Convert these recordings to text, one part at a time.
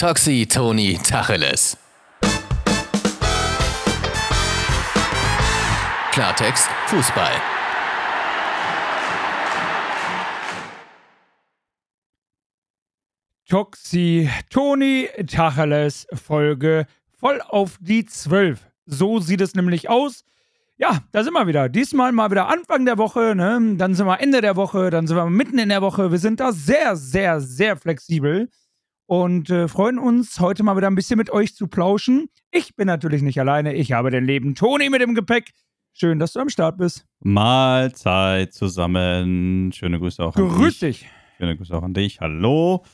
Toxi Toni Tacheles. Klartext Fußball. Toxi Toni Tacheles Folge voll auf die 12. So sieht es nämlich aus. Ja, da sind wir wieder. Diesmal mal wieder Anfang der Woche, ne? dann sind wir Ende der Woche, dann sind wir mitten in der Woche. Wir sind da sehr, sehr, sehr flexibel und äh, freuen uns, heute mal wieder ein bisschen mit euch zu plauschen. Ich bin natürlich nicht alleine, ich habe den lieben Toni mit dem Gepäck. Schön, dass du am Start bist. Mahlzeit zusammen. Schöne Grüße auch an Grüß dich. dich. Schöne Grüße auch an dich. Hallo.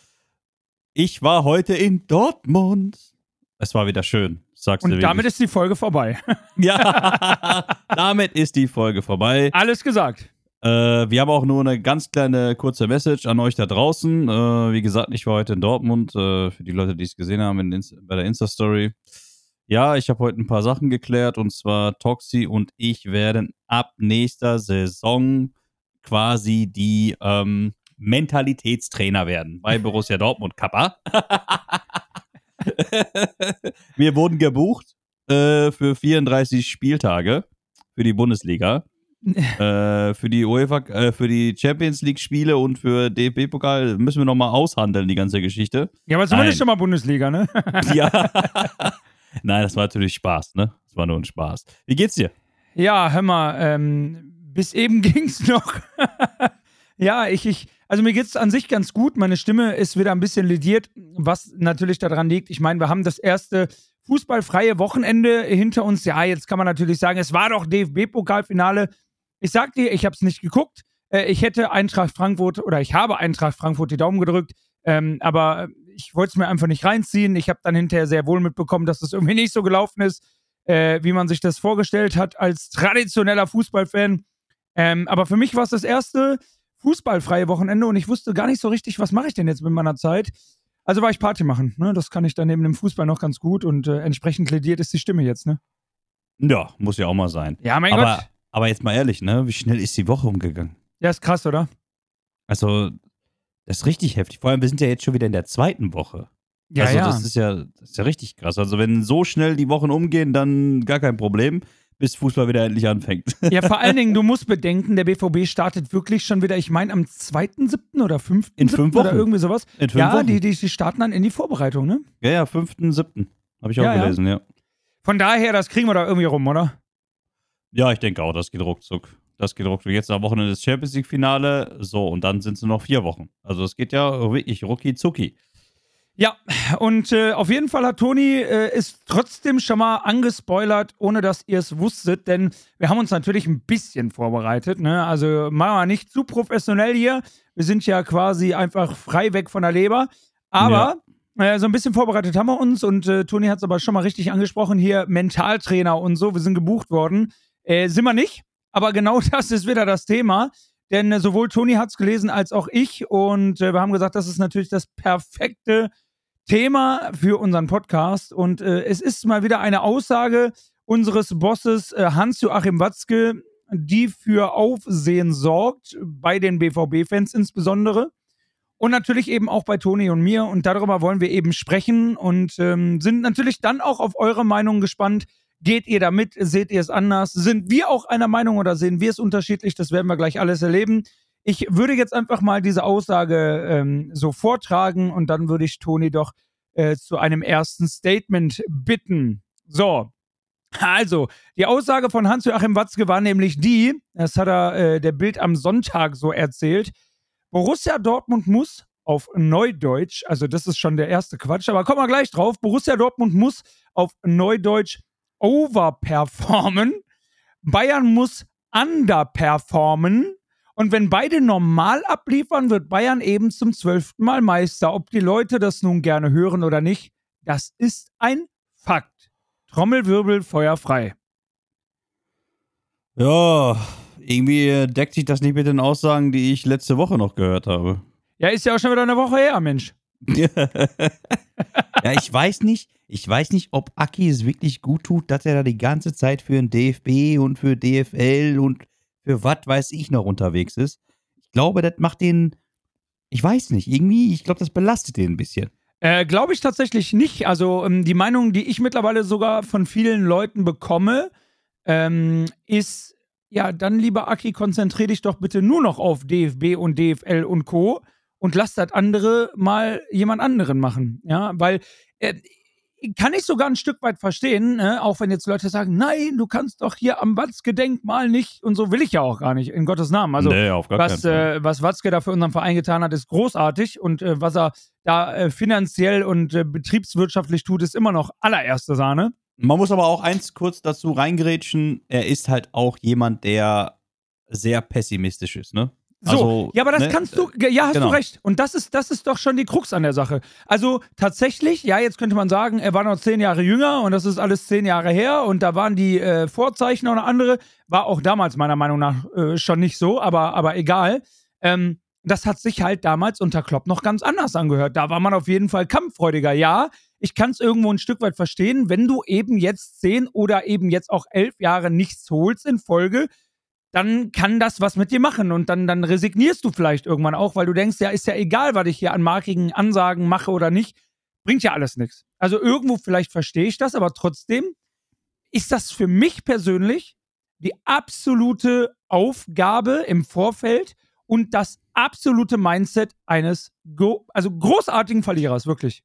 Ich war heute in Dortmund. Es war wieder schön. Sagst du Und damit wirklich. ist die Folge vorbei. Ja, damit ist die Folge vorbei. Alles gesagt. Äh, wir haben auch nur eine ganz kleine kurze Message an euch da draußen. Äh, wie gesagt, ich war heute in Dortmund. Äh, für die Leute, die es gesehen haben bei der Insta-Story. Ja, ich habe heute ein paar Sachen geklärt und zwar Toxi und ich werden ab nächster Saison quasi die ähm, Mentalitätstrainer werden bei Borussia Dortmund Kappa. Wir wurden gebucht äh, für 34 Spieltage für die Bundesliga. äh, für die UEFA, äh, für die Champions League Spiele und für DFB-Pokal müssen wir nochmal aushandeln, die ganze Geschichte. Ja, aber zumindest Nein. schon mal Bundesliga, ne? ja. Nein, das war natürlich Spaß, ne? Das war nur ein Spaß. Wie geht's dir? Ja, hör mal, ähm, bis eben ging's noch. ja, ich, ich, also mir geht's an sich ganz gut. Meine Stimme ist wieder ein bisschen lediert, was natürlich daran liegt. Ich meine, wir haben das erste fußballfreie Wochenende hinter uns. Ja, jetzt kann man natürlich sagen, es war doch DFB-Pokalfinale. Ich sag dir, ich habe es nicht geguckt. Äh, ich hätte Eintracht Frankfurt oder ich habe Eintracht Frankfurt die Daumen gedrückt, ähm, aber ich wollte es mir einfach nicht reinziehen. Ich habe dann hinterher sehr wohl mitbekommen, dass das irgendwie nicht so gelaufen ist äh, wie man sich das vorgestellt hat als traditioneller Fußballfan. Ähm, aber für mich war es das erste fußballfreie Wochenende und ich wusste gar nicht so richtig, was mache ich denn jetzt mit meiner Zeit. Also war ich Party machen. Ne? Das kann ich dann neben dem Fußball noch ganz gut und äh, entsprechend plädiert ist die Stimme jetzt. Ne? Ja, muss ja auch mal sein. Ja, mein aber, Gott. Aber jetzt mal ehrlich, ne? Wie schnell ist die Woche umgegangen? Ja, ist krass, oder? Also, das ist richtig heftig. Vor allem, wir sind ja jetzt schon wieder in der zweiten Woche. Ja, also, ja. das ist ja, das ist ja richtig krass. Also, wenn so schnell die Wochen umgehen, dann gar kein Problem, bis Fußball wieder endlich anfängt. ja, vor allen Dingen, du musst bedenken, der BVB startet wirklich schon wieder, ich meine, am 2.7. oder 5. In fünf oder Wochen. irgendwie sowas. In fünf ja, Wochen. die, die, die starten dann in die Vorbereitung, ne? Ja, ja, 5.7. Habe ich auch Ja, ja. gelesen, ja. Von daher, das kriegen wir da irgendwie rum, oder? Ja, ich denke auch, das geht ruckzuck. Das geht ruckzuck. Jetzt am Wochenende das Champions League-Finale. So, und dann sind es nur noch vier Wochen. Also, es geht ja wirklich rucki zucki. Ja, und äh, auf jeden Fall hat Toni äh, ist trotzdem schon mal angespoilert, ohne dass ihr es wusstet, denn wir haben uns natürlich ein bisschen vorbereitet. Ne? Also machen wir nicht zu professionell hier. Wir sind ja quasi einfach frei weg von der Leber. Aber äh, so ein bisschen vorbereitet haben wir uns und äh, Toni hat es aber schon mal richtig angesprochen hier, Mentaltrainer und so, wir sind gebucht worden. Äh, sind wir nicht, aber genau das ist wieder das Thema. Denn äh, sowohl Toni hat es gelesen als auch ich und äh, wir haben gesagt, das ist natürlich das perfekte Thema für unseren Podcast. Und äh, es ist mal wieder eine Aussage unseres Bosses äh, Hans-Joachim Watzke, die für Aufsehen sorgt, bei den BVB-Fans insbesondere. Und natürlich eben auch bei Toni und mir. Und darüber wollen wir eben sprechen und ähm, sind natürlich dann auch auf eure Meinung gespannt. Geht ihr damit? Seht ihr es anders? Sind wir auch einer Meinung oder sehen wir es unterschiedlich? Das werden wir gleich alles erleben. Ich würde jetzt einfach mal diese Aussage ähm, so vortragen und dann würde ich Toni doch äh, zu einem ersten Statement bitten. So. Also, die Aussage von Hans-Joachim Watzke war nämlich die, das hat er äh, der Bild am Sonntag so erzählt, Borussia Dortmund muss auf Neudeutsch, also das ist schon der erste Quatsch, aber kommen wir gleich drauf, Borussia Dortmund muss auf Neudeutsch overperformen, Bayern muss underperformen und wenn beide normal abliefern, wird Bayern eben zum zwölften Mal Meister. Ob die Leute das nun gerne hören oder nicht, das ist ein Fakt. Trommelwirbel, Feuer frei. Ja, irgendwie deckt sich das nicht mit den Aussagen, die ich letzte Woche noch gehört habe. Ja, ist ja auch schon wieder eine Woche her, Mensch. ja, ich weiß nicht, ich weiß nicht, ob Aki es wirklich gut tut, dass er da die ganze Zeit für den DFB und für DFL und für was weiß ich noch unterwegs ist. Ich glaube, das macht den, ich weiß nicht, irgendwie, ich glaube, das belastet den ein bisschen. Äh, Glaube ich tatsächlich nicht. Also ähm, die Meinung, die ich mittlerweile sogar von vielen Leuten bekomme, ähm, ist, ja, dann lieber Aki, konzentrier dich doch bitte nur noch auf DFB und DFL und Co. und lass das andere mal jemand anderen machen. Ja, weil äh, kann ich sogar ein Stück weit verstehen, ne? auch wenn jetzt Leute sagen, nein, du kannst doch hier am Watzke-Denkmal nicht und so will ich ja auch gar nicht, in Gottes Namen. Also nee, auf gar was, äh, was Watzke da für unseren Verein getan hat, ist großartig und äh, was er da äh, finanziell und äh, betriebswirtschaftlich tut, ist immer noch allererste Sahne. Man muss aber auch eins kurz dazu reingerätschen. Er ist halt auch jemand, der sehr pessimistisch ist, ne? So, Also, ja, aber das ne, kannst du, ja, hast genau. du recht. Und das ist, das ist doch schon die Krux an der Sache. Also tatsächlich, ja, jetzt könnte man sagen, er war noch zehn Jahre jünger und das ist alles zehn Jahre her und da waren die äh, Vorzeichen oder andere. War auch damals meiner Meinung nach äh, schon nicht so, aber, aber egal. Ähm, das hat sich halt damals unter Klopp noch ganz anders angehört. Da war man auf jeden Fall kampffreudiger. Ja, ich kann es irgendwo ein Stück weit verstehen, wenn du eben jetzt zehn oder eben jetzt auch elf Jahre nichts holst in Folge, dann kann das was mit dir machen und dann, dann resignierst du vielleicht irgendwann auch, weil du denkst, ja, ist ja egal, was ich hier an markigen Ansagen mache oder nicht, bringt ja alles nichts. Also irgendwo vielleicht verstehe ich das, aber trotzdem ist das für mich persönlich die absolute Aufgabe im Vorfeld und das absolute Mindset eines go also großartigen Verlierers, wirklich.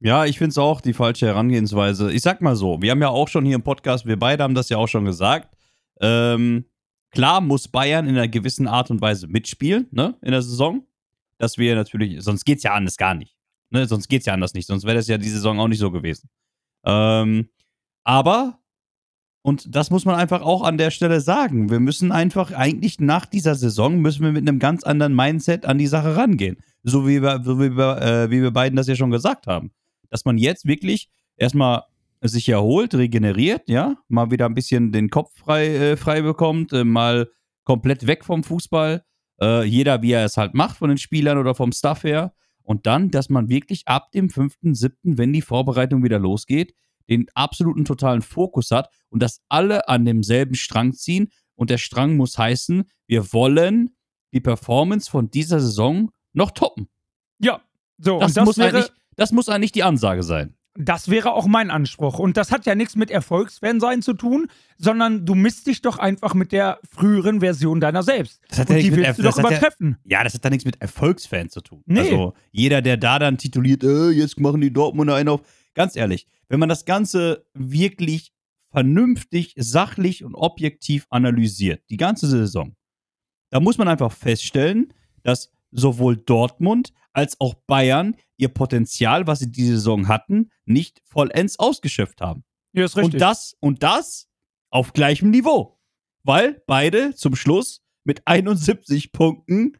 Ja, ich finde es auch die falsche Herangehensweise. Ich sag mal so, wir haben ja auch schon hier im Podcast, wir beide haben das ja auch schon gesagt. Ähm, klar muss Bayern in einer gewissen Art und Weise mitspielen, ne, in der Saison. Dass wir natürlich, sonst geht's ja anders gar nicht. Ne, sonst geht's ja anders nicht. Sonst wäre das ja die Saison auch nicht so gewesen. Ähm, aber, und das muss man einfach auch an der Stelle sagen, wir müssen einfach eigentlich nach dieser Saison müssen wir mit einem ganz anderen Mindset an die Sache rangehen. So wie wir, wie wir, äh, wie wir beiden das ja schon gesagt haben. Dass man jetzt wirklich erstmal sich erholt, regeneriert, ja, mal wieder ein bisschen den Kopf frei, äh, frei bekommt, äh, mal komplett weg vom Fußball. Äh, jeder, wie er es halt macht, von den Spielern oder vom Staff her. Und dann, dass man wirklich ab dem 5.7., wenn die Vorbereitung wieder losgeht, den absoluten totalen Fokus hat und dass alle an demselben Strang ziehen. Und der Strang muss heißen, wir wollen die Performance von dieser Saison noch toppen. Ja, so, Das, und das muss, wäre, eigentlich, das muss eigentlich die Ansage sein. Das wäre auch mein Anspruch. Und das hat ja nichts mit Erfolgsfan sein zu tun, sondern du misst dich doch einfach mit der früheren Version deiner selbst. Das hat Und ja die nichts mit willst du doch das hat ja- übertreffen. Ja, das hat da nichts mit Erfolgsfan zu tun. Nee. Also jeder, der da dann tituliert, äh, jetzt machen die Dortmunder einen auf. Ganz ehrlich, wenn man das Ganze wirklich vernünftig, sachlich und objektiv analysiert, die ganze Saison, da muss man einfach feststellen, dass sowohl Dortmund als auch Bayern ihr Potenzial, was sie diese Saison hatten, nicht vollends ausgeschöpft haben. Ja, ist richtig. Und das, und das auf gleichem Niveau. Weil beide zum Schluss mit 71 Punkten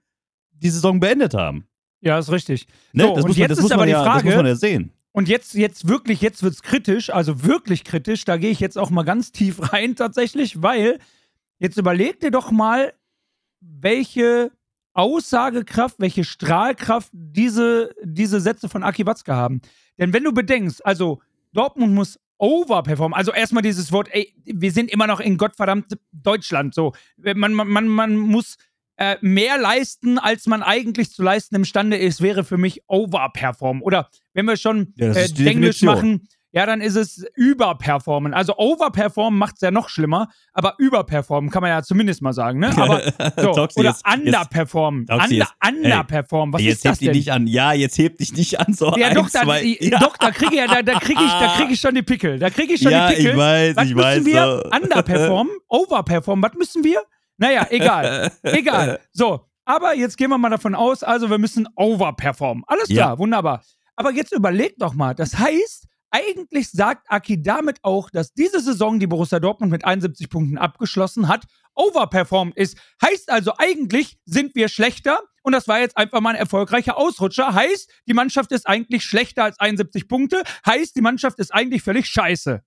die Saison beendet haben. ja, ist richtig. Ne? So, und jetzt ist aber man die ja, Das muss Frage- man ja sehen. Und jetzt, jetzt wirklich, jetzt wird's kritisch, also wirklich kritisch. Da gehe ich jetzt auch mal ganz tief rein tatsächlich, weil jetzt überleg dir doch mal, welche Aussagekraft, welche Strahlkraft diese, diese Sätze von Aki Watzke haben. Denn wenn du bedenkst, also Dortmund muss overperformen, also erstmal dieses Wort, ey, wir sind immer noch in Gottverdammt Deutschland, so. Man, man, man, man muss äh, mehr leisten, als man eigentlich zu leisten imstande ist, wäre für mich overperformen. Oder wenn wir schon Ja, äh, Englisch machen, ja, dann ist es überperformen. Also overperformen macht es ja noch schlimmer, aber überperformen kann man ja zumindest mal sagen, ne? Aber so, Toxi, oder jetzt- underperformen. Under, underperformen. Was jetzt ist das hebt dich denn? nicht an. Ja, jetzt hebt dich nicht an. So ja, ein, doch, da, zwei, ja. doch, da kriege ich, ja, da, da krieg ich, da ich schon die Pickel. Da kriege ich schon Ja, die Pickel. ich weiß, Was ich müssen weiß. wir? so. Underperformen? Overperformen? Was müssen wir? Naja, egal. egal. So, aber jetzt gehen wir mal davon aus, also wir müssen overperformen. Alles klar, Ja. wunderbar. Aber jetzt überleg doch mal, das heißt, eigentlich sagt Aki damit auch, dass diese Saison, die Borussia Dortmund mit 71 Punkten abgeschlossen hat, overperformed ist. Heißt also, eigentlich sind wir schlechter und das war jetzt einfach mal ein erfolgreicher Ausrutscher. Heißt, die Mannschaft ist eigentlich schlechter als 71 Punkte. Heißt, die Mannschaft ist eigentlich völlig scheiße.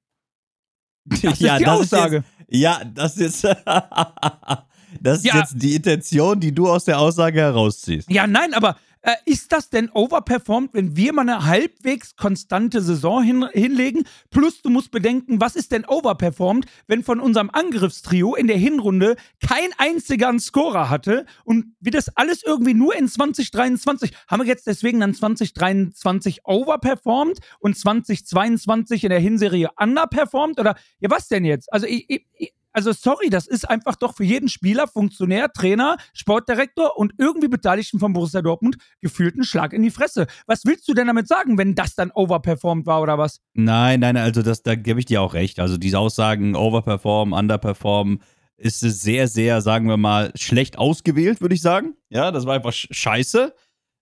Das ist die Aussage. Ist jetzt, ja, das ist, das ist Ja. jetzt die Intention, die du aus der Aussage herausziehst. Ja, nein, aber Äh, ist das denn overperformed, wenn wir mal eine halbwegs konstante Saison hin, hinlegen? Plus, du musst bedenken, was ist denn overperformed, wenn von unserem Angriffstrio in der Hinrunde kein einziger einen Scorer hatte und wir das alles irgendwie nur in 2023 haben wir jetzt deswegen dann 2023 overperformed und 2022 in der Hinserie underperformed? Oder ja, was denn jetzt? Also ich, ich also sorry, das ist einfach doch für jeden Spieler, Funktionär, Trainer, Sportdirektor und irgendwie Beteiligten von Borussia Dortmund gefühlt ein Schlag in die Fresse. Was willst du denn damit sagen, wenn das dann overperformed war oder was? Nein, nein, also das, da gebe ich dir auch recht. Also diese Aussagen overperform, underperform, ist sehr, sehr, sagen wir mal, schlecht ausgewählt, würde ich sagen. Ja, das war einfach scheiße.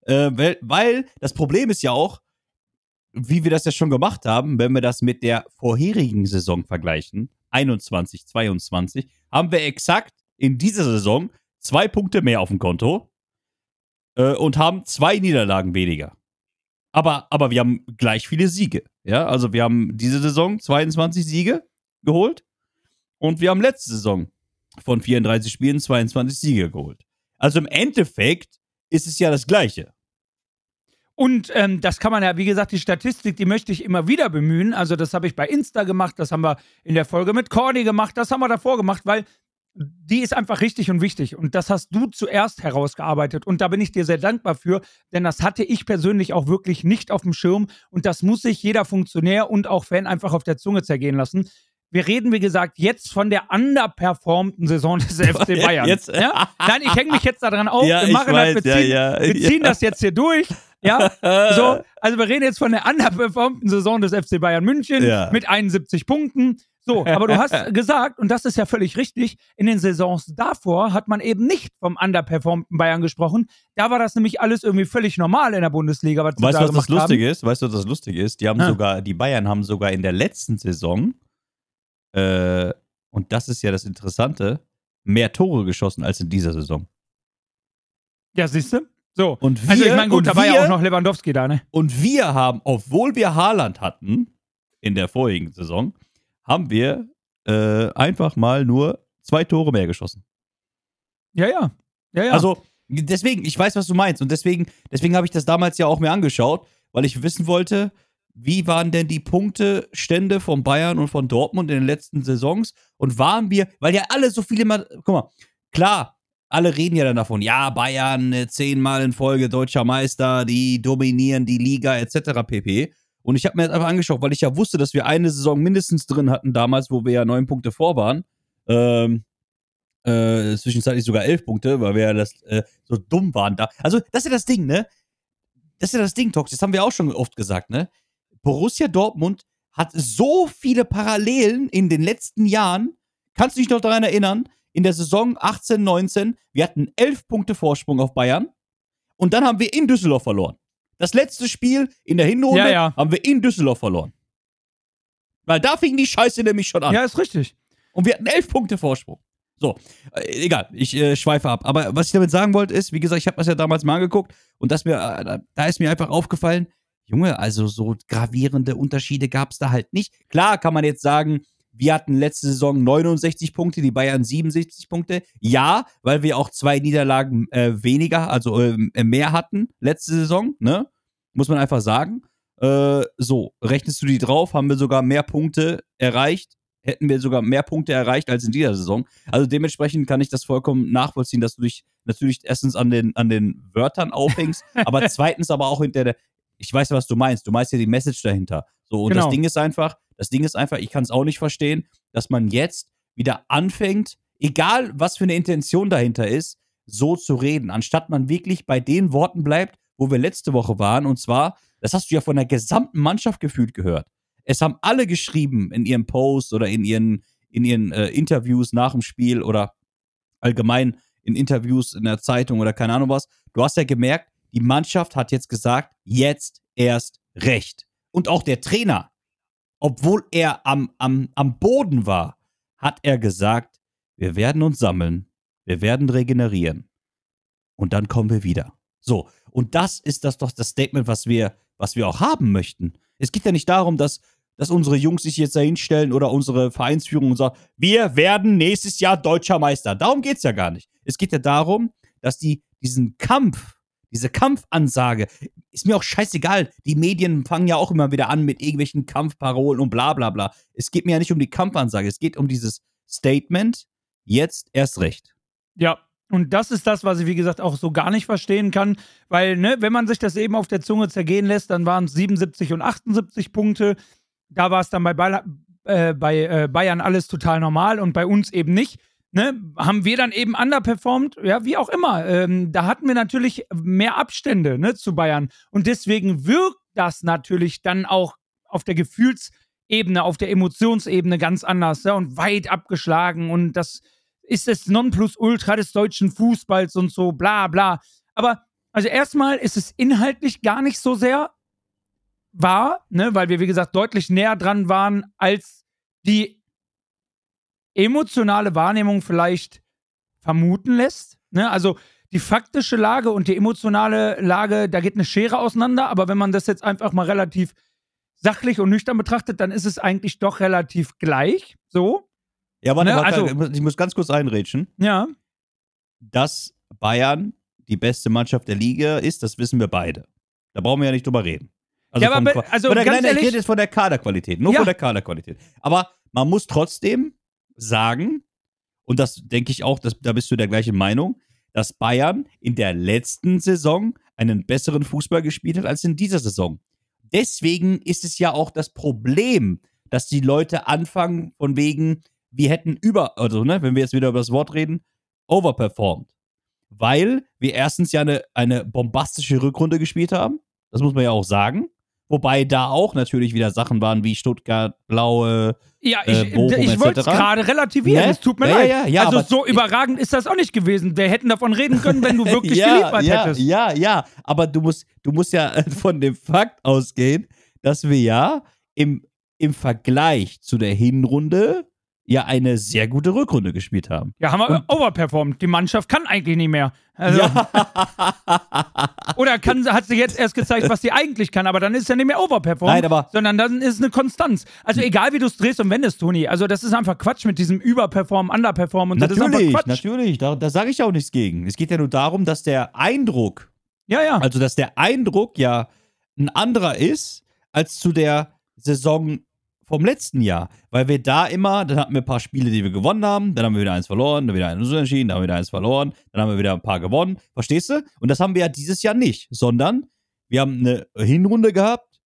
Äh, weil, weil das Problem ist ja auch, wie wir das ja schon gemacht haben, wenn wir das mit der vorherigen Saison vergleichen, 21, 22, haben wir exakt in dieser Saison zwei Punkte mehr auf dem Konto äh, und haben zwei Niederlagen weniger. Aber, aber wir haben gleich viele Siege. Ja, also wir haben diese Saison 22 Siege geholt und wir haben letzte Saison von 34 Spielen 22 Siege geholt. Also im Endeffekt ist es ja das Gleiche. Und ähm, das kann man ja, wie gesagt, die Statistik, die möchte ich immer wieder bemühen. Also, das habe ich bei Insta gemacht, das haben wir in der Folge mit Cordy gemacht, das haben wir davor gemacht, weil die ist einfach richtig und wichtig. Und das hast du zuerst herausgearbeitet. Und da bin ich dir sehr dankbar für, denn das hatte ich persönlich auch wirklich nicht auf dem Schirm. Und das muss sich jeder Funktionär und auch Fan einfach auf der Zunge zergehen lassen. Wir reden, wie gesagt, jetzt von der underperformten Saison des FC Bayern. Jetzt, ja? Nein, ich hänge mich jetzt daran auf. Ja, wir machen weiß, das, wir ziehen, ja, ja. wir ziehen das jetzt hier durch. Ja, so, also wir reden jetzt von der underperformten Saison des FC Bayern München Ja. mit 71 Punkten. So, aber du hast gesagt, und das ist ja völlig richtig, in den Saisons davor hat man eben nicht vom underperformten Bayern gesprochen. Da war das nämlich alles irgendwie völlig normal in der Bundesliga. Weißt du, was das Lustige ist? Weißt du, was das Lustige ist? Die haben Ja. sogar, die Bayern haben sogar in der letzten Saison, äh, und das ist ja das Interessante, mehr Tore geschossen als in dieser Saison. Ja, siehst du? So. Und wir, also ich meine, gut, da war ja auch noch Lewandowski da, ne? Und wir haben, obwohl wir Haaland hatten in der vorigen Saison, haben wir äh, einfach mal nur zwei Tore mehr geschossen. Ja, ja. Ja, ja. Also, deswegen, ich weiß, was du meinst. Und deswegen, deswegen habe ich das damals ja auch mir angeschaut, weil ich wissen wollte, wie waren denn die Punktestände von Bayern und von Dortmund in den letzten Saisons? Und waren wir, weil ja alle so viele mal, guck mal, klar, alle reden ja dann davon, ja, Bayern äh, zehnmal in Folge deutscher Meister, die dominieren die Liga etc. pp. Und ich habe mir das einfach angeschaut, weil ich ja wusste, dass wir eine Saison mindestens drin hatten damals, wo wir ja neun Punkte vor waren. Ähm, äh, zwischenzeitlich sogar elf Punkte, weil wir ja das, äh, so dumm waren da. Also, das ist ja das Ding, ne? Das ist ja das Ding, Tox. Das haben wir auch schon oft gesagt, ne? Borussia Dortmund hat so viele Parallelen in den letzten Jahren. Kannst du dich noch daran erinnern? In der Saison 18, 19, wir hatten elf Punkte Vorsprung auf Bayern. Und dann haben wir in Düsseldorf verloren. Das letzte Spiel in der Hinrunde Ja, ja. haben wir in Düsseldorf verloren. Weil da fing die Scheiße nämlich schon an. ja, ist richtig. Und wir hatten elf Punkte Vorsprung. So, äh, egal, ich äh, schweife ab. Aber was ich damit sagen wollte, ist, wie gesagt, ich habe das ja damals mal angeguckt und das mir, äh, da- da ist mir einfach aufgefallen, Junge, also so gravierende Unterschiede gab es da halt nicht. Klar kann man jetzt sagen, wir hatten letzte Saison 69 Punkte, die Bayern 77 Punkte. Ja, weil wir auch zwei Niederlagen äh, weniger, also äh, mehr hatten letzte Saison, ne? Muss man einfach sagen. Äh, so, rechnest du die drauf, haben wir sogar mehr Punkte erreicht. Hätten wir sogar mehr Punkte erreicht als in dieser Saison. Also dementsprechend kann ich das vollkommen nachvollziehen, dass du dich natürlich erstens an den, an den Wörtern aufhängst, aber zweitens aber auch hinter der, ich weiß ja, was du meinst. Du meinst ja die Message dahinter. So, und Genau. das Ding ist einfach, das Ding ist einfach, ich kann es auch nicht verstehen, dass man jetzt wieder anfängt, egal was für eine Intention dahinter ist, so zu reden, anstatt man wirklich bei den Worten bleibt, wo wir letzte Woche waren. Und zwar, das hast du ja von der gesamten Mannschaft gefühlt gehört. Es haben alle geschrieben in ihren Posts oder in ihren, in ihren äh, Interviews nach dem Spiel oder allgemein in Interviews in der Zeitung oder keine Ahnung was. Du hast ja gemerkt, die Mannschaft hat jetzt gesagt, jetzt erst recht. Und auch der Trainer, obwohl er am, am, am Boden war, hat er gesagt, wir werden uns sammeln, wir werden regenerieren und dann kommen wir wieder. So, und das ist das doch das Statement, was wir, was wir auch haben möchten. Es geht ja nicht darum, dass, dass unsere Jungs sich jetzt da hinstellen oder unsere Vereinsführung und sagen, wir werden nächstes Jahr deutscher Meister. Darum geht es ja gar nicht. Es geht ja darum, dass die diesen Kampf, diese Kampfansage, ist mir auch scheißegal. Die Medien fangen ja auch immer wieder an mit irgendwelchen Kampfparolen und bla bla bla. Es geht mir ja nicht um die Kampfansage, es geht um dieses Statement, jetzt erst recht. Ja, und das ist das, was ich, wie gesagt, auch so gar nicht verstehen kann, weil, ne, wenn man sich das eben auf der Zunge zergehen lässt, dann waren es 77 und 78 Punkte. Da war es dann bei, Bayern, äh, bei äh, Bayern alles total normal und bei uns eben nicht. Ne, haben wir dann eben underperformed, ja, wie auch immer. Ähm, da hatten wir natürlich mehr Abstände ne, zu Bayern. Und deswegen wirkt das natürlich dann auch auf der Gefühlsebene, auf der Emotionsebene ganz anders ja, und weit abgeschlagen. Und das ist das Nonplusultra des deutschen Fußballs und so, bla bla. Aber also erstmal ist es inhaltlich gar nicht so sehr wahr, ne, weil wir, wie gesagt, deutlich näher dran waren als die emotionale Wahrnehmung vielleicht vermuten lässt. Ne? Also die faktische Lage und die emotionale Lage, da geht eine Schere auseinander, aber wenn man das jetzt einfach mal relativ sachlich und nüchtern betrachtet, dann ist es eigentlich doch relativ gleich. So. Ja, warte, Ne, warte also- ich muss ganz kurz einrätschen. Ja. Dass Bayern die beste Mannschaft der Liga ist, das wissen wir beide. Da brauchen wir ja nicht drüber reden. Also Ja, aber also von der, ganz nein, nein, ich ehrlich- rede jetzt von der Kaderqualität, nur Ja. von der Kaderqualität. Aber man muss trotzdem sagen, und das denke ich auch, dass, da bist du der gleichen Meinung, dass Bayern in der letzten Saison einen besseren Fußball gespielt hat als in dieser Saison. Deswegen ist es ja auch das Problem, dass die Leute anfangen von wegen, wir hätten über, also ne, wenn wir jetzt wieder über das Wort reden, overperformed. Weil wir erstens ja eine, eine bombastische Rückrunde gespielt haben. Das muss man ja auch sagen. Wobei da auch natürlich wieder Sachen waren wie Stuttgart, Blaue. Ja, Äh, ich, Bochum ich wollte es gerade relativieren. Ne? Es tut mir Ja, leid. ja, ja, also so überragend ist das auch nicht gewesen. Wir hätten davon reden können, wenn du wirklich ja, geliefert ja, hättest. Ja, ja, aber du musst, du musst ja äh, von dem Fakt ausgehen, dass wir ja im, im Vergleich zu der Hinrunde ja eine sehr gute Rückrunde gespielt haben. Ja, haben wir overperformed. Die Mannschaft kann eigentlich nicht mehr. Also, Oder kann, hat sie jetzt erst gezeigt, was sie eigentlich kann, aber dann ist ja nicht mehr Nein, aber- sondern dann ist es eine Konstanz. Also egal, wie du es drehst und wendest, Toni. Also das ist einfach Quatsch mit diesem Überperformen, Underperformen und so. Das ist natürlich, einfach Quatsch. natürlich, da, da sage ich auch nichts gegen. Es geht ja nur darum, dass der Eindruck, Ja, ja. also dass der Eindruck ja ein anderer ist als zu der Saison vom letzten Jahr. Weil wir da immer, dann hatten wir ein paar Spiele, die wir gewonnen haben, dann haben wir wieder eins verloren, dann wieder eins unentschieden, dann haben wir wieder eins verloren, dann haben wir wieder ein paar gewonnen. Verstehst du? Und das haben wir ja dieses Jahr nicht, sondern wir haben eine Hinrunde gehabt.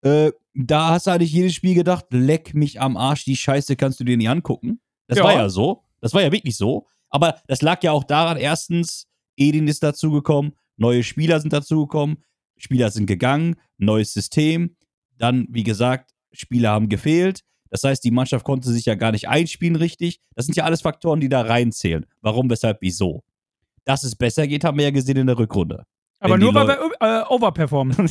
Äh, da hast du eigentlich jedes Spiel gedacht, leck mich am Arsch, die Scheiße kannst du dir nicht angucken. Das Ja. war ja so. Das war ja wirklich so. Aber das lag ja auch daran, erstens, Edin ist dazugekommen, neue Spieler sind dazugekommen, Spieler sind gegangen, neues System. Dann, wie gesagt, Spieler haben gefehlt. Das heißt, die Mannschaft konnte sich ja gar nicht einspielen richtig. Das sind ja alles Faktoren, die da reinzählen. Warum, weshalb, wieso. Dass es besser geht, haben wir ja gesehen in der Rückrunde. aber wenn nur, weil wir äh, overperformen.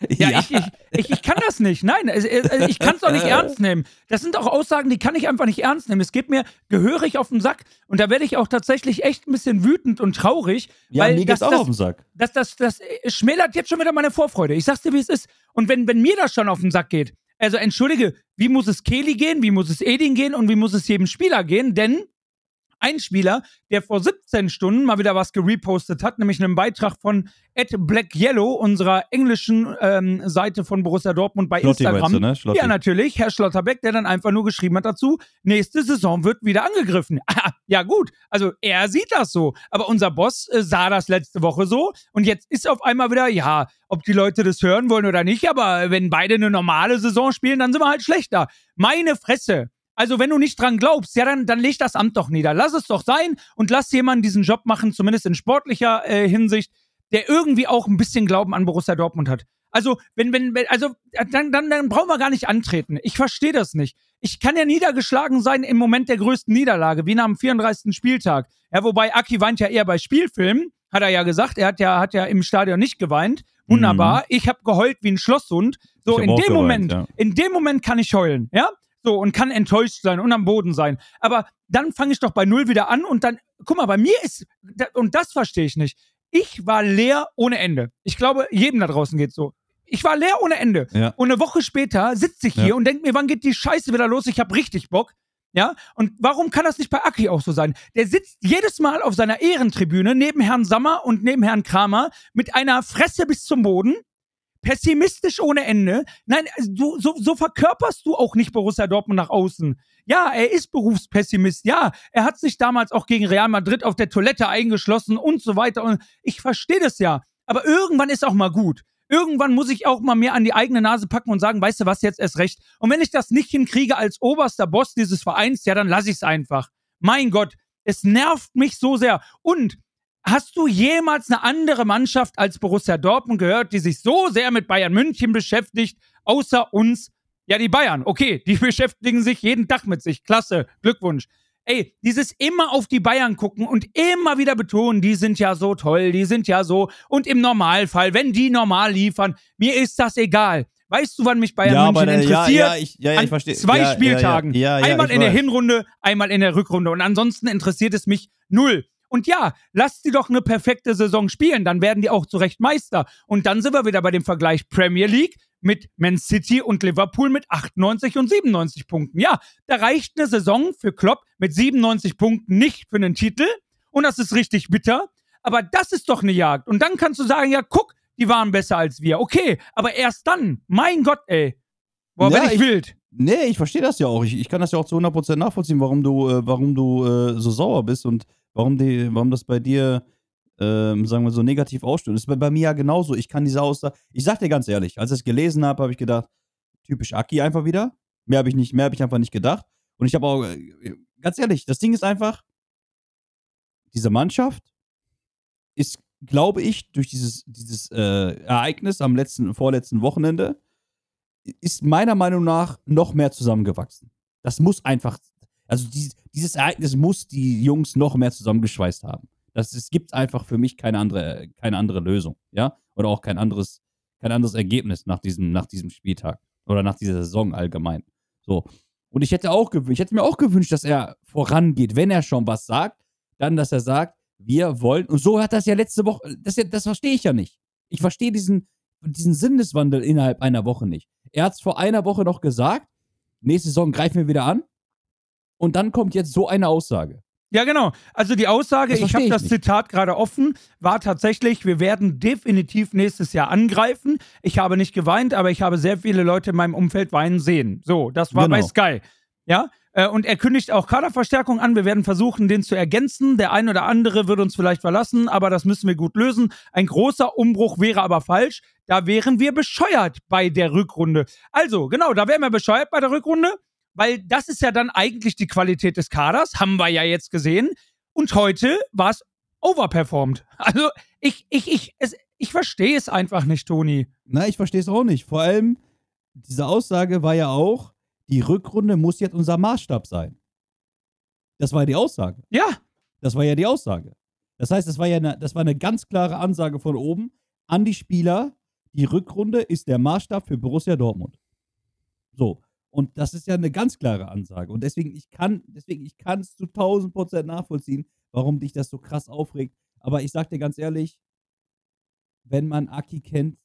Ja, Ich, ich, ich, ich kann das nicht. Nein, ich kann es auch nicht ernst nehmen. Das sind auch Aussagen, die kann ich einfach nicht ernst nehmen. Es geht mir gehörig auf den Sack. Und da werde ich auch tatsächlich echt ein bisschen wütend und traurig. ja, weil mir geht's das, auch das, auf den Sack. das, das, das äh, schmälert jetzt schon wieder meine Vorfreude. Ich sag's dir, wie es ist. Und wenn, wenn mir das schon auf den Sack geht, also entschuldige, wie muss es Kehli gehen, wie muss es Edin gehen und wie muss es jedem Spieler gehen? Denn ein Spieler, der vor 17 Stunden mal wieder was gerepostet hat, nämlich einen Beitrag von Ed Black Yellow, unserer englischen ähm, Seite von Borussia Dortmund bei Schlotti Instagram. du, ne? Ja, natürlich, Herr Schlotterbeck, der dann einfach nur geschrieben hat dazu, nächste Saison wird wieder angegriffen. Ah, ja gut, also er sieht das so, aber unser Boss äh, sah das letzte Woche so und jetzt ist auf einmal wieder, ja, ob die Leute das hören wollen oder nicht, aber wenn beide eine normale Saison spielen, dann sind wir halt schlechter. Meine Fresse. Also wenn du nicht dran glaubst, ja, dann, dann leg das Amt doch nieder. Lass es doch sein und lass jemanden diesen Job machen, zumindest in sportlicher äh, Hinsicht, der irgendwie auch ein bisschen Glauben an Borussia Dortmund hat. Also, wenn, wenn, wenn also, äh, dann, dann, dann brauchen wir gar nicht antreten. Ich verstehe das nicht. Ich kann ja niedergeschlagen sein im Moment der größten Niederlage, wie nach dem 34. Spieltag. Ja, wobei Aki weint ja eher bei Spielfilmen, hat er ja gesagt. Er hat ja, hat ja im Stadion nicht geweint. Wunderbar. Ich habe geheult wie ein Schlosshund. So, in dem geweint, Moment, ja. in dem Moment kann ich heulen, ja? So, und kann enttäuscht sein und am Boden sein. Aber dann fange ich doch bei Null wieder an und dann, guck mal, bei mir ist, und das verstehe ich nicht. Ich war leer ohne Ende. Ich glaube, jedem da draußen geht so. Ich war leer ohne Ende. Ja. Und eine Woche später sitze ich hier Ja. und denke mir, wann geht die Scheiße wieder los? Ich habe richtig Bock. Ja, und warum kann das nicht bei Aki auch so sein? Der sitzt jedes Mal auf seiner Ehrentribüne neben Herrn Sammer und neben Herrn Kramer mit einer Fresse bis zum Boden, pessimistisch ohne Ende. Nein, du, so, so verkörperst du auch nicht Borussia Dortmund nach außen. Ja, er ist Berufspessimist. Ja, er hat sich damals auch gegen Real Madrid auf der Toilette eingeschlossen und so weiter. Und ich verstehe das ja. Aber irgendwann ist auch mal gut. Irgendwann muss ich auch mal mir an die eigene Nase packen und sagen, weißt du was, jetzt erst recht. Und wenn ich das nicht hinkriege als oberster Boss dieses Vereins, ja, dann lasse ich es einfach. Mein Gott, es nervt mich so sehr. Und hast du jemals eine andere Mannschaft als Borussia Dortmund gehört, die sich so sehr mit Bayern München beschäftigt, außer uns? Ja, die Bayern, okay, die beschäftigen sich jeden Tag mit sich. Klasse, Glückwunsch. Ey, dieses immer auf die Bayern gucken und immer wieder betonen, die sind ja so toll, die sind ja so. Und im Normalfall, wenn die normal liefern, mir ist das egal. Weißt du, wann mich Bayern Ja, München interessiert? ja, ja, ich- ja, ja, ich verstehe. Zwei Ja. Spieltagen. Ja, ja, einmal in der. Hinrunde, einmal in der Rückrunde. Und ansonsten interessiert es mich null. Und ja, lasst sie doch eine perfekte Saison spielen, dann werden die auch zu Recht Meister. Und dann sind wir wieder bei dem Vergleich Premier League mit Man City und Liverpool mit 98 und 97 Punkten. Ja, da reicht eine Saison für Klopp mit 97 Punkten nicht für einen Titel. Und das ist richtig bitter. Aber das ist doch eine Jagd. Und dann kannst du sagen, ja, guck, die waren besser als wir. Okay, aber erst dann. Mein Gott, ey. Boah, Ja, bin ich, ich- wild. Nee, ich verstehe das ja auch. Ich, ich kann das ja auch zu 100% nachvollziehen, warum du, äh, warum du äh, so sauer bist und warum, die, warum das bei dir, ähm, sagen wir so, negativ ausstößt. Das ist bei, bei mir ja genauso. Ich kann diese Aussage, ich sag dir ganz ehrlich, als ich es gelesen habe, habe ich gedacht, typisch Aki einfach wieder. Mehr habe ich nicht, mehr habe ich einfach nicht gedacht. Und ich habe auch, äh, ganz ehrlich, das Ding ist einfach, diese Mannschaft ist, glaube ich, durch dieses, dieses äh, Ereignis am letzten, vorletzten Wochenende, ist meiner Meinung nach noch mehr zusammengewachsen. Das muss einfach, also dieses, dieses Ereignis muss die Jungs noch mehr zusammengeschweißt haben. Das, es gibt einfach für mich keine andere, keine andere Lösung, ja? Oder auch kein anderes, kein anderes Ergebnis nach diesem, nach diesem Spieltag oder nach dieser Saison allgemein. So. Und ich hätte auch gewünscht, ich hätte mir auch gewünscht, dass er vorangeht, wenn er schon was sagt, dann, dass er sagt, wir wollen, und so hat das ja letzte Woche, das, das verstehe ich ja nicht. Ich verstehe diesen, diesen Sinneswandel innerhalb einer Woche nicht. Er hat es vor einer Woche noch gesagt, nächste Saison greifen wir wieder an. Und dann kommt jetzt so eine Aussage. Ja, genau. Also die Aussage, ich habe das nicht. Zitat gerade offen, war tatsächlich, wir werden definitiv nächstes Jahr angreifen. Ich habe nicht geweint, aber ich habe sehr viele Leute in meinem Umfeld weinen sehen. So, das war Genau. bei Sky. Ja, äh, und er kündigt auch Kaderverstärkung an. Wir werden versuchen, den zu ergänzen. Der ein oder andere wird uns vielleicht verlassen, aber das müssen wir gut lösen. Ein großer Umbruch wäre aber falsch. Da wären wir bescheuert bei der Rückrunde. Also, genau, da wären wir bescheuert bei der Rückrunde, weil das ist ja dann eigentlich die Qualität des Kaders, haben wir ja jetzt gesehen. Und heute war es overperformed. Also, ich, ich, ich, es, ich verstehe es einfach nicht, Toni. Na, ich verstehe es auch nicht. Vor allem, diese Aussage war ja auch, die Rückrunde muss jetzt unser Maßstab sein. Das war ja die Aussage. Ja, Das war ja die Aussage. Das heißt, das war ja eine, das war eine ganz klare Ansage von oben an die Spieler. Die Rückrunde ist der Maßstab für Borussia Dortmund. So. Und das ist ja eine ganz klare Ansage. Und deswegen, ich kann, deswegen, ich kann es zu 1000 Prozent nachvollziehen, warum dich das so krass aufregt. Aber ich sag dir ganz ehrlich, wenn man Aki kennt,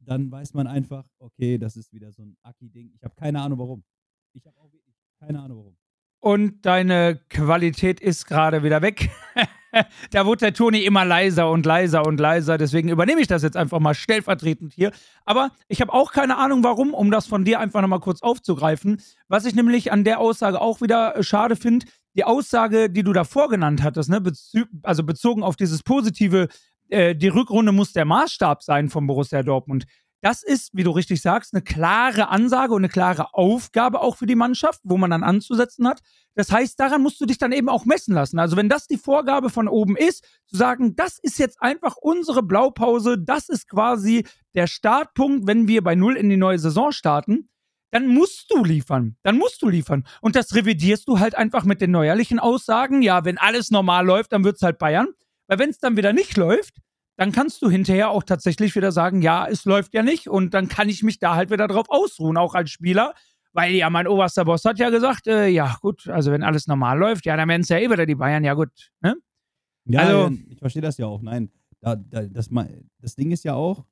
dann weiß man einfach, okay, das ist wieder so ein Aki-Ding. Ich habe keine Ahnung warum. Ich habe auch keine Ahnung warum. und deine Qualität ist gerade wieder weg. da wurde der Toni immer leiser und leiser und leiser. Deswegen übernehme ich das jetzt einfach mal stellvertretend hier. Aber ich habe auch keine Ahnung, warum, um das von dir einfach nochmal kurz aufzugreifen. Was ich nämlich an der Aussage auch wieder äh, schade finde, die Aussage, die du davor genannt hattest, ne, bezü also bezogen auf dieses positive, äh, die Rückrunde muss der Maßstab sein von Borussia Dortmund. Das ist, wie du richtig sagst, eine klare Ansage und eine klare Aufgabe auch für die Mannschaft, wo man dann anzusetzen hat. Das heißt, daran musst du dich dann eben auch messen lassen. Also wenn das die Vorgabe von oben ist, zu sagen, das ist jetzt einfach unsere Blaupause, das ist quasi der Startpunkt, wenn wir bei Null in die neue Saison starten, dann musst du liefern. Dann musst du liefern. Und das revidierst du halt einfach mit den neuerlichen Aussagen. Ja, wenn alles normal läuft, dann wird's halt Bayern. Weil wenn es dann wieder nicht läuft, dann kannst du hinterher auch tatsächlich wieder sagen, ja, es läuft ja nicht und dann kann ich mich da halt wieder drauf ausruhen, auch als Spieler, weil ja mein oberster Boss hat ja gesagt, äh, ja gut, also wenn alles normal läuft, ja, dann werden es ja eh wieder die Bayern, ja gut, ne? Ja, Also- ich verstehe das ja auch. Nein, da, da, das, das Ding ist ja auch,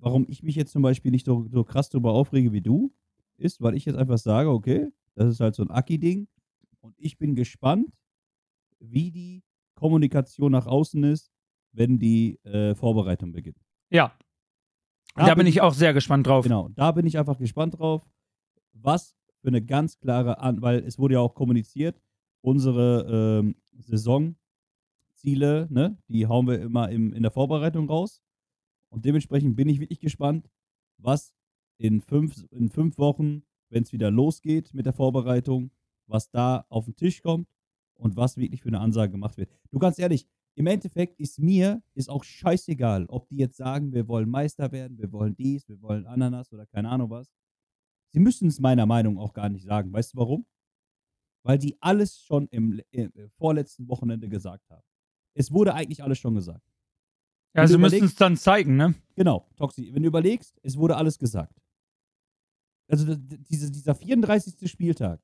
warum ich mich jetzt zum Beispiel nicht so, so krass darüber aufrege wie du, ist, weil ich jetzt einfach sage, okay, das ist halt so ein Aki-Ding. Und ich bin gespannt, wie die Kommunikation nach außen ist, wenn die äh, Vorbereitung beginnt. Ja. Da, bin ich auch sehr gespannt drauf. Genau, da bin ich einfach gespannt drauf, was für eine ganz klare An, weil es wurde ja auch kommuniziert, unsere ähm, Saisonziele, ne, die hauen wir immer im, in der Vorbereitung raus. Und dementsprechend bin ich wirklich gespannt, was in fünf, in fünf Wochen, wenn es wieder losgeht mit der Vorbereitung, was da auf den Tisch kommt und was wirklich für eine Ansage gemacht wird. Du ganz ehrlich, im Endeffekt ist mir ist auch scheißegal, ob die jetzt sagen, wir wollen Meister werden, wir wollen dies, wir wollen Ananas oder keine Ahnung was. Sie müssen es meiner Meinung nach auch gar nicht sagen. Weißt du warum? Weil die alles schon im, im äh, vorletzten Wochenende gesagt haben. Es wurde eigentlich alles schon gesagt. Ja, sie müssen es dann zeigen, ne? Genau, Toxi. Wenn du überlegst, es wurde alles gesagt. Also diese, dieser 34. Spieltag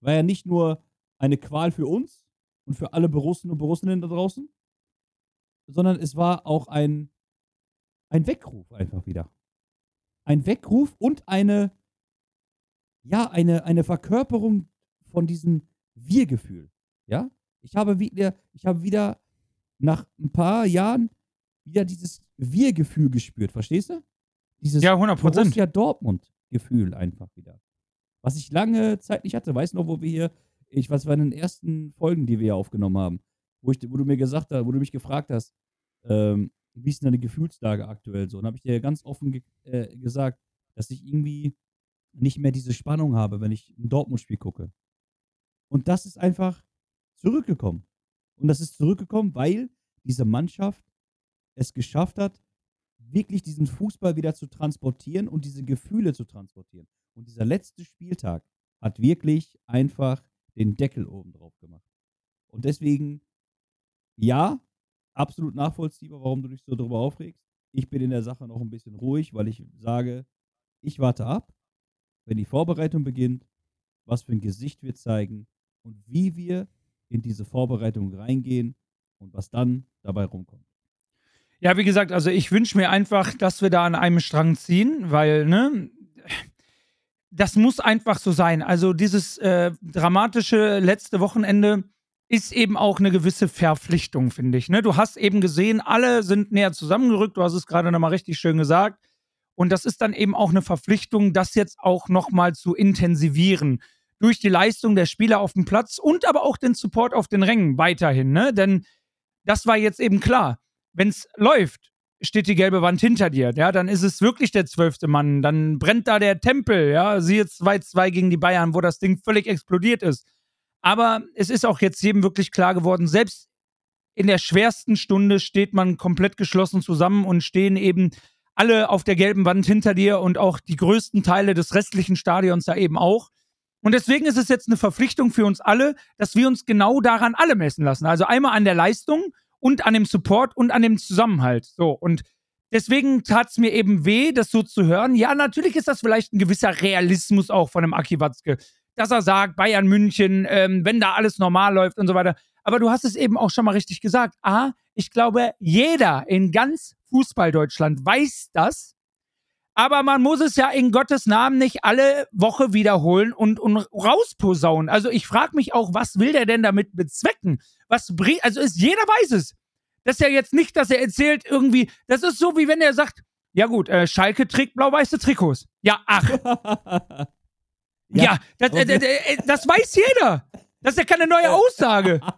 war ja nicht nur eine Qual für uns und für alle Borussen und Borussinnen da draußen, sondern es war auch ein, ein Weckruf einfach wieder. Ein Weckruf und eine, ja, eine, eine Verkörperung von diesem Wir-Gefühl. Ja? Ich habe wieder, ich habe wieder nach ein paar Jahren wieder dieses Wir-Gefühl gespürt, verstehst du? Dieses Ja, 100 Prozent. Borussia Dortmund-Gefühl einfach wieder. Was ich lange Zeit nicht hatte. Weißt du noch, wo wir hier, ich was war in den ersten Folgen, die wir hier aufgenommen haben, wo, ich, wo du mir gesagt hast, wo du mich gefragt hast, ähm, wie ist denn deine Gefühlslage aktuell so? Und habe ich dir ganz offen ge äh, gesagt, dass ich irgendwie nicht mehr diese Spannung habe, wenn ich ein Dortmund-Spiel gucke. Und das ist einfach zurückgekommen. Und das ist zurückgekommen, weil diese Mannschaft es geschafft hat, wirklich diesen Fußball wieder zu transportieren und diese Gefühle zu transportieren. Und dieser letzte Spieltag hat wirklich einfach den Deckel oben drauf gemacht. Und deswegen, ja, absolut nachvollziehbar, warum du dich so darüber aufregst. Ich bin in der Sache noch ein bisschen ruhig, weil ich sage, ich warte ab, wenn die Vorbereitung beginnt, was für ein Gesicht wir zeigen und wie wir in diese Vorbereitung reingehen und was dann dabei rumkommt. Ja, wie gesagt, also ich wünsche mir einfach, dass wir da an einem Strang ziehen, weil, ne, das muss einfach so sein. Also dieses äh, dramatische letzte Wochenende ist eben auch eine gewisse Verpflichtung, finde ich. Ne? Du hast eben gesehen, alle sind näher zusammengerückt, du hast es gerade nochmal richtig schön gesagt. Und das ist dann eben auch eine Verpflichtung, das jetzt auch nochmal zu intensivieren. Durch die Leistung der Spieler auf dem Platz und aber auch den Support auf den Rängen weiterhin. Ne? Denn das war jetzt eben klar. Wenn es läuft, steht die gelbe Wand hinter dir. Ja, dann ist es wirklich der zwölfte Mann. Dann brennt da der Tempel. Ja, siehe 2-2 gegen die Bayern, wo das Ding völlig explodiert ist. Aber es ist auch jetzt jedem wirklich klar geworden, selbst in der schwersten Stunde steht man komplett geschlossen zusammen und stehen eben alle auf der gelben Wand hinter dir und auch die größten Teile des restlichen Stadions da eben auch. Und deswegen ist es jetzt eine Verpflichtung für uns alle, dass wir uns genau daran alle messen lassen. Also einmal an der Leistung und an dem Support und an dem Zusammenhalt. So, und deswegen tat es mir eben weh, das so zu hören. Ja, natürlich ist das vielleicht ein gewisser Realismus auch von dem Aki Watzke, dass er sagt, Bayern München, ähm, wenn da alles normal läuft und so weiter. Aber du hast es eben auch schon mal richtig gesagt. A, ich glaube, jeder in ganz Fußball-Deutschland weiß das. Aber man muss es ja in Gottes Namen nicht alle Woche wiederholen und, und rausposaunen. Also ich frage mich auch, was will der denn damit bezwecken? Was bringt, also ist, jeder weiß es. Das ist ja jetzt nicht, dass er erzählt irgendwie, das ist so, wie wenn er sagt, ja gut, äh, Schalke trägt blau-weiße Trikots. Ja, ach, ja, das, äh, äh, äh, das weiß jeder. Das ist ja keine neue Aussage.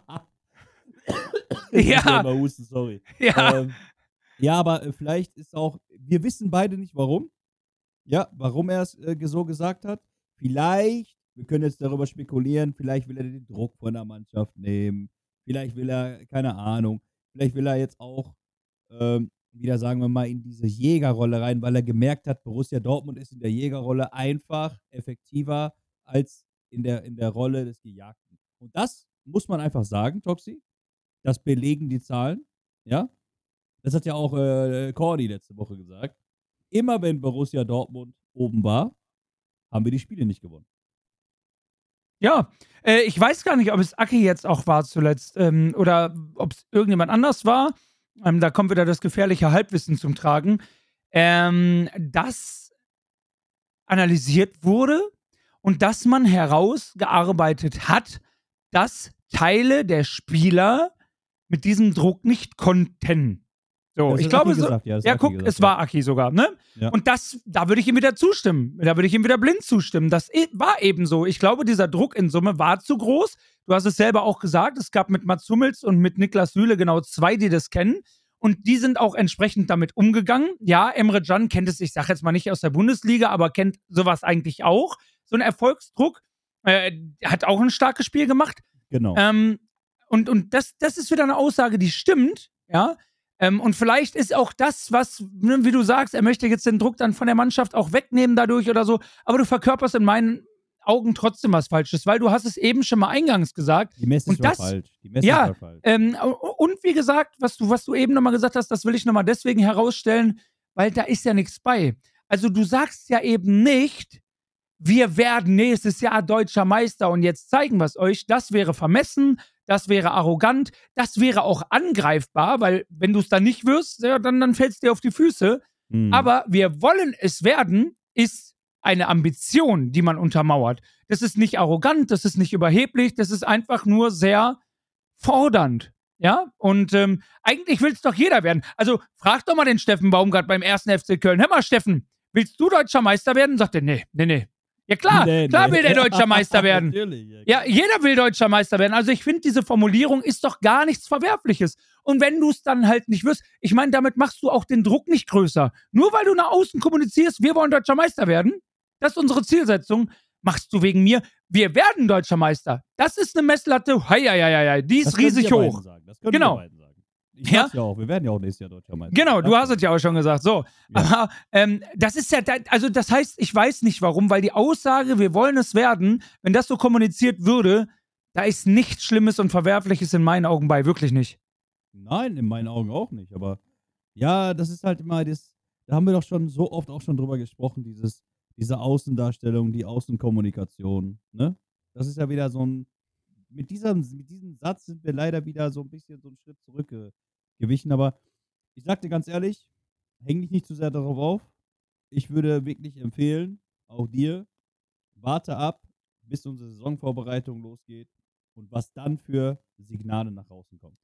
Ja. husten, sorry. Ja, Ähm, ja, aber äh, vielleicht ist auch, wir wissen beide nicht warum. Ja, warum er es äh, so gesagt hat. Vielleicht, wir können jetzt darüber spekulieren, vielleicht will er den Druck von der Mannschaft nehmen. Vielleicht will er, keine Ahnung, vielleicht will er jetzt auch ähm, wieder, sagen wir mal, in diese Jägerrolle rein, weil er gemerkt hat, Borussia Dortmund ist in der Jägerrolle einfach effektiver als in der, in der Rolle des Gejagten. Und das muss man einfach sagen, Toxi. Das belegen die Zahlen. Ja, das hat ja auch äh, Cordy letzte Woche gesagt. Immer wenn Borussia Dortmund oben war, haben wir die Spiele nicht gewonnen. ja. Äh, ich weiß gar nicht, ob es Aki jetzt auch war zuletzt ähm, oder ob es irgendjemand anders war. Ähm, da kommt wieder das gefährliche Halbwissen zum Tragen. Ähm, das analysiert wurde und dass man herausgearbeitet hat, dass Teile der Spieler mit diesem Druck nicht konnten. So, Das ich glaube, so, ja, ja, guck, gesagt, es ja. war Aki sogar, ne? Ja. Und das, da würde ich ihm wieder zustimmen. Da würde ich ihm wieder blind zustimmen. Das e- war eben so. Ich glaube, dieser Druck in Summe war zu groß. Du hast es selber auch gesagt. Es gab mit Mats Hummels und mit Niklas Süle genau zwei, die das kennen. Und die sind auch entsprechend damit umgegangen. Ja, Emre Can kennt es, ich sage jetzt mal nicht aus der Bundesliga, aber kennt sowas eigentlich auch. So ein Erfolgsdruck. Äh, hat auch ein starkes Spiel gemacht. Genau. Ähm, und und das, das ist wieder eine Aussage, die stimmt, ja. Ähm, und vielleicht ist auch das, was, ne, wie du sagst, er möchte jetzt den Druck dann von der Mannschaft auch wegnehmen dadurch oder so, aber du verkörperst in meinen Augen trotzdem was Falsches, weil du hast es eben schon mal eingangs gesagt. Die Message und war falsch. Die Message ja, war falsch. Ähm, und wie gesagt, was du, was du eben nochmal gesagt hast, das will ich nochmal deswegen herausstellen, weil da ist ja nichts bei. Also du sagst ja eben nicht, wir werden nächstes Jahr deutscher Meister und jetzt zeigen wir es euch. Das wäre vermessen, das wäre arrogant, das wäre auch angreifbar, weil wenn du es dann nicht wirst, ja, dann, dann fällst dir auf die Füße. Mhm. Aber wir wollen es werden, ist eine Ambition, die man untermauert. Das ist nicht arrogant, das ist nicht überheblich, das ist einfach nur sehr fordernd. Ja, und ähm, eigentlich will es doch jeder werden. Also frag doch mal den Steffen Baumgart beim ersten FC Köln. Hör mal, Steffen, willst du deutscher Meister werden? Sagt er, nee, nee, nee. Ja klar, Nee, klar nee. will der deutscher Meister werden. Ja, jeder will deutscher Meister werden. Also ich finde, diese Formulierung ist doch gar nichts Verwerfliches. Und wenn du es dann halt nicht wirst, ich meine, damit machst du auch den Druck nicht größer. Nur weil du nach außen kommunizierst, wir wollen deutscher Meister werden, das ist unsere Zielsetzung, machst du wegen mir, wir werden deutscher Meister. Das ist eine Messlatte, hei, hei, hei, hei, die ist riesig hoch. Genau. Ich Ja. ja auch. Wir werden ja auch nächstes Jahr Deutscher Meister. Genau, du hast es ja auch schon gesagt. So. Ja. Aber ähm, das ist ja, also das heißt, ich weiß nicht warum, weil die Aussage, wir wollen es werden, wenn das so kommuniziert würde, da ist nichts Schlimmes und Verwerfliches in meinen Augen bei. Wirklich nicht. Nein, in meinen Augen auch nicht. Aber ja, das ist halt immer das. Da haben wir doch schon so oft auch schon drüber gesprochen, dieses, diese Außendarstellung, die Außenkommunikation. Ne? Das ist ja wieder so ein. Mit diesem, mit diesem Satz sind wir leider wieder so ein bisschen so einen Schritt zurückgewichen. Aber ich sag dir ganz ehrlich, häng dich nicht zu sehr darauf auf. Ich würde wirklich empfehlen, auch dir, warte ab, bis unsere Saisonvorbereitung losgeht und was dann für Signale nach außen kommen.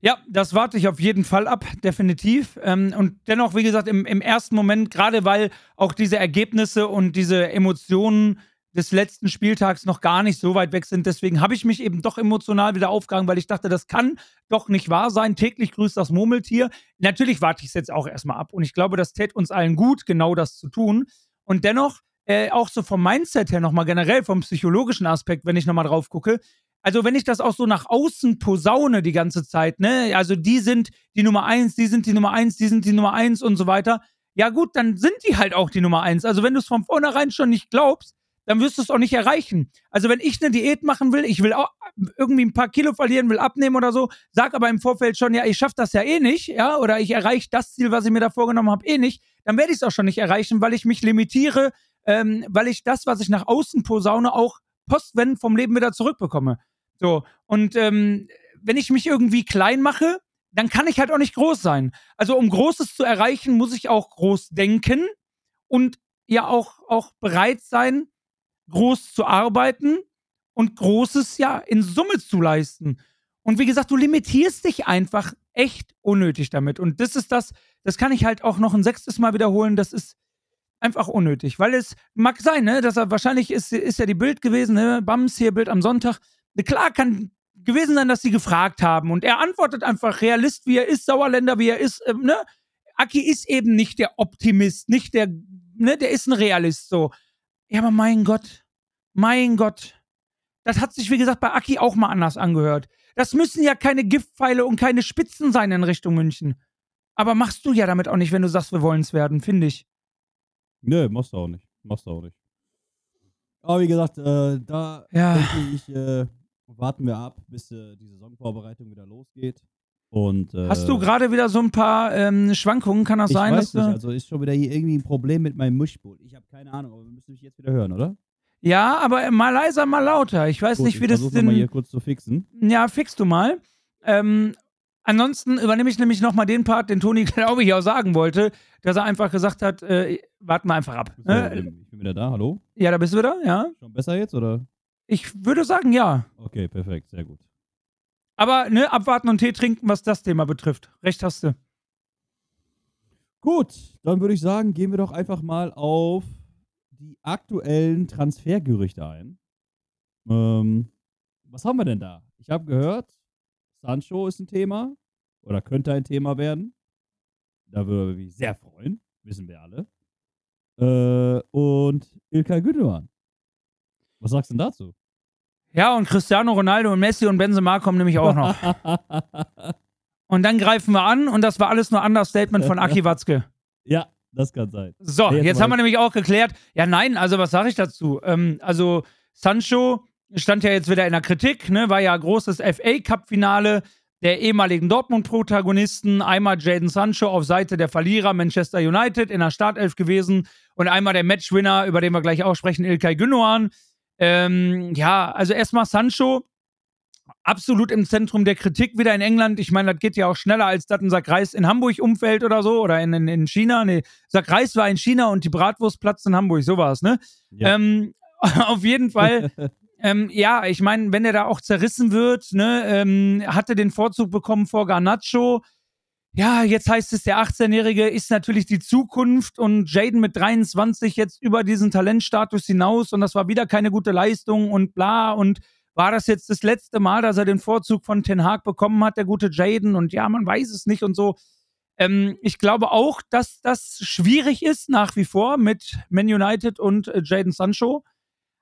Ja, das warte ich auf jeden Fall ab, definitiv. Ähm, und dennoch, wie gesagt, im, im ersten Moment, gerade weil auch diese Ergebnisse und diese Emotionen des letzten Spieltags noch gar nicht so weit weg sind, deswegen habe ich mich eben doch emotional wieder aufgegangen, weil ich dachte, das kann doch nicht wahr sein. Täglich grüßt das Murmeltier. Natürlich warte ich es jetzt auch erstmal ab. Und ich glaube, das täte uns allen gut, genau das zu tun. Und dennoch, äh, auch so vom Mindset her nochmal generell, vom psychologischen Aspekt, wenn ich nochmal drauf gucke, also wenn ich das auch so nach außen posaune die ganze Zeit, ne, also die sind die Nummer eins, die sind die Nummer eins, die sind die Nummer eins und so weiter, ja gut, dann sind die halt auch die Nummer eins. Also wenn du es von vornherein schon nicht glaubst, dann wirst du es auch nicht erreichen. Also wenn ich eine Diät machen will, ich will auch irgendwie ein paar Kilo verlieren, will abnehmen oder so, sag aber im Vorfeld schon, ja, ich schaffe das ja eh nicht, ja, oder ich erreiche das Ziel, was ich mir da vorgenommen habe, eh nicht, dann werde ich es auch schon nicht erreichen, weil ich mich limitiere, ähm, weil ich das, was ich nach außen posaune, auch postwendend vom Leben wieder zurückbekomme. So, und ähm, wenn ich mich irgendwie klein mache, dann kann ich halt auch nicht groß sein. Also um Großes zu erreichen, muss ich auch groß denken und ja auch, auch bereit sein, groß zu arbeiten und Großes ja in Summe zu leisten. Und wie gesagt, du limitierst dich einfach echt unnötig damit. Und das ist das, das kann ich halt auch noch ein sechstes Mal wiederholen, das ist einfach unnötig. Weil es mag sein, ne, dass er wahrscheinlich ist, ist ja die Bild gewesen, ne, Bams hier Bild am Sonntag. Klar kann gewesen sein, dass sie gefragt haben. Und er antwortet einfach Realist, wie er ist, Sauerländer, wie er ist, ähm, ne? Aki ist eben nicht der Optimist, nicht der, ne, der ist ein Realist so. Ja, aber mein Gott, mein Gott. Das hat sich, wie gesagt, bei Aki auch mal anders angehört. Das müssen ja keine Giftpfeile und keine Spitzen sein in Richtung München. Aber machst du ja damit auch nicht, wenn du sagst, wir wollen es werden, finde ich. Nö, machst du auch nicht. Machst du auch nicht. Aber wie gesagt, äh, da Ja. denke ich, äh, warten wir ab, bis äh, die Saisonvorbereitung wieder losgeht. Und, äh, Hast du gerade wieder so ein paar ähm, Schwankungen? Kann das ich sein, weiß dass nicht, also ist schon wieder hier irgendwie ein Problem mit meinem Mischpult. Ich habe keine Ahnung, aber wir müssen mich jetzt wieder hören, oder? Ja, aber mal leiser, mal lauter. Ich weiß Gut, nicht, wie ich das denn. mal hier kurz zu fixen. Ja, fix du mal. Ähm, ansonsten übernehme ich nämlich nochmal den Part, den Toni, glaube ich, auch sagen wollte, dass er einfach gesagt hat, äh, warten wir einfach ab. So, Ne? ich bin wieder da, hallo? Ja, da bist du wieder, ja. Schon besser jetzt, oder? Ich würde sagen, ja. Okay, perfekt, sehr gut. Aber ne, abwarten und Tee trinken, was das Thema betrifft. Recht hast du. Gut, dann würde ich sagen, gehen wir doch einfach mal auf die aktuellen Transfergerüchte ein. Ähm, was haben wir denn da? Ich habe gehört, Sancho ist ein Thema oder könnte ein Thema werden. Da würde ich mich sehr freuen, wissen wir alle. Äh, und Ilkay Gündogan. Was sagst du denn dazu? Ja, und Cristiano Ronaldo und Messi und Benzema kommen nämlich auch noch. und dann greifen wir an und das war alles nur Understatement von Aki Watzke. ja, das kann sein. So, Nee, jetzt jetzt haben wir nämlich auch geklärt. Ja, nein, also was sage ich dazu? Ähm, also Sancho stand ja jetzt wieder in der Kritik, ne? War ja großes FA Cup-Finale der ehemaligen Dortmund-Protagonisten. Einmal Jaden Sancho auf Seite der Verlierer Manchester United in der Startelf gewesen und einmal der Matchwinner, über den wir gleich auch sprechen, Ilkay Gündogan. Ähm, ja, also erstmal Sancho, absolut im Zentrum der Kritik wieder in England. Ich meine, das geht ja auch schneller, als das ein Sack Reis in Hamburg umfällt oder so oder in, in, in China. Nee, Sack Reis war in China und die Bratwurst platzt in Hamburg, so war es, ne? Ja. Ähm, auf jeden Fall, ähm, ja, ich meine, wenn er da auch zerrissen wird, ne, ähm, hatte den Vorzug bekommen vor Garnacho. Ja, jetzt heißt es, der 18-Jährige ist natürlich die Zukunft und Jaden mit 23 jetzt über diesen Talentstatus hinaus und das war wieder keine gute Leistung und bla und war das jetzt das letzte Mal, dass er den Vorzug von Ten Hag bekommen hat, der gute Jaden und ja, man weiß es nicht und so. Ähm, ich glaube auch, dass das schwierig ist nach wie vor mit Man United und äh, Jaden Sancho.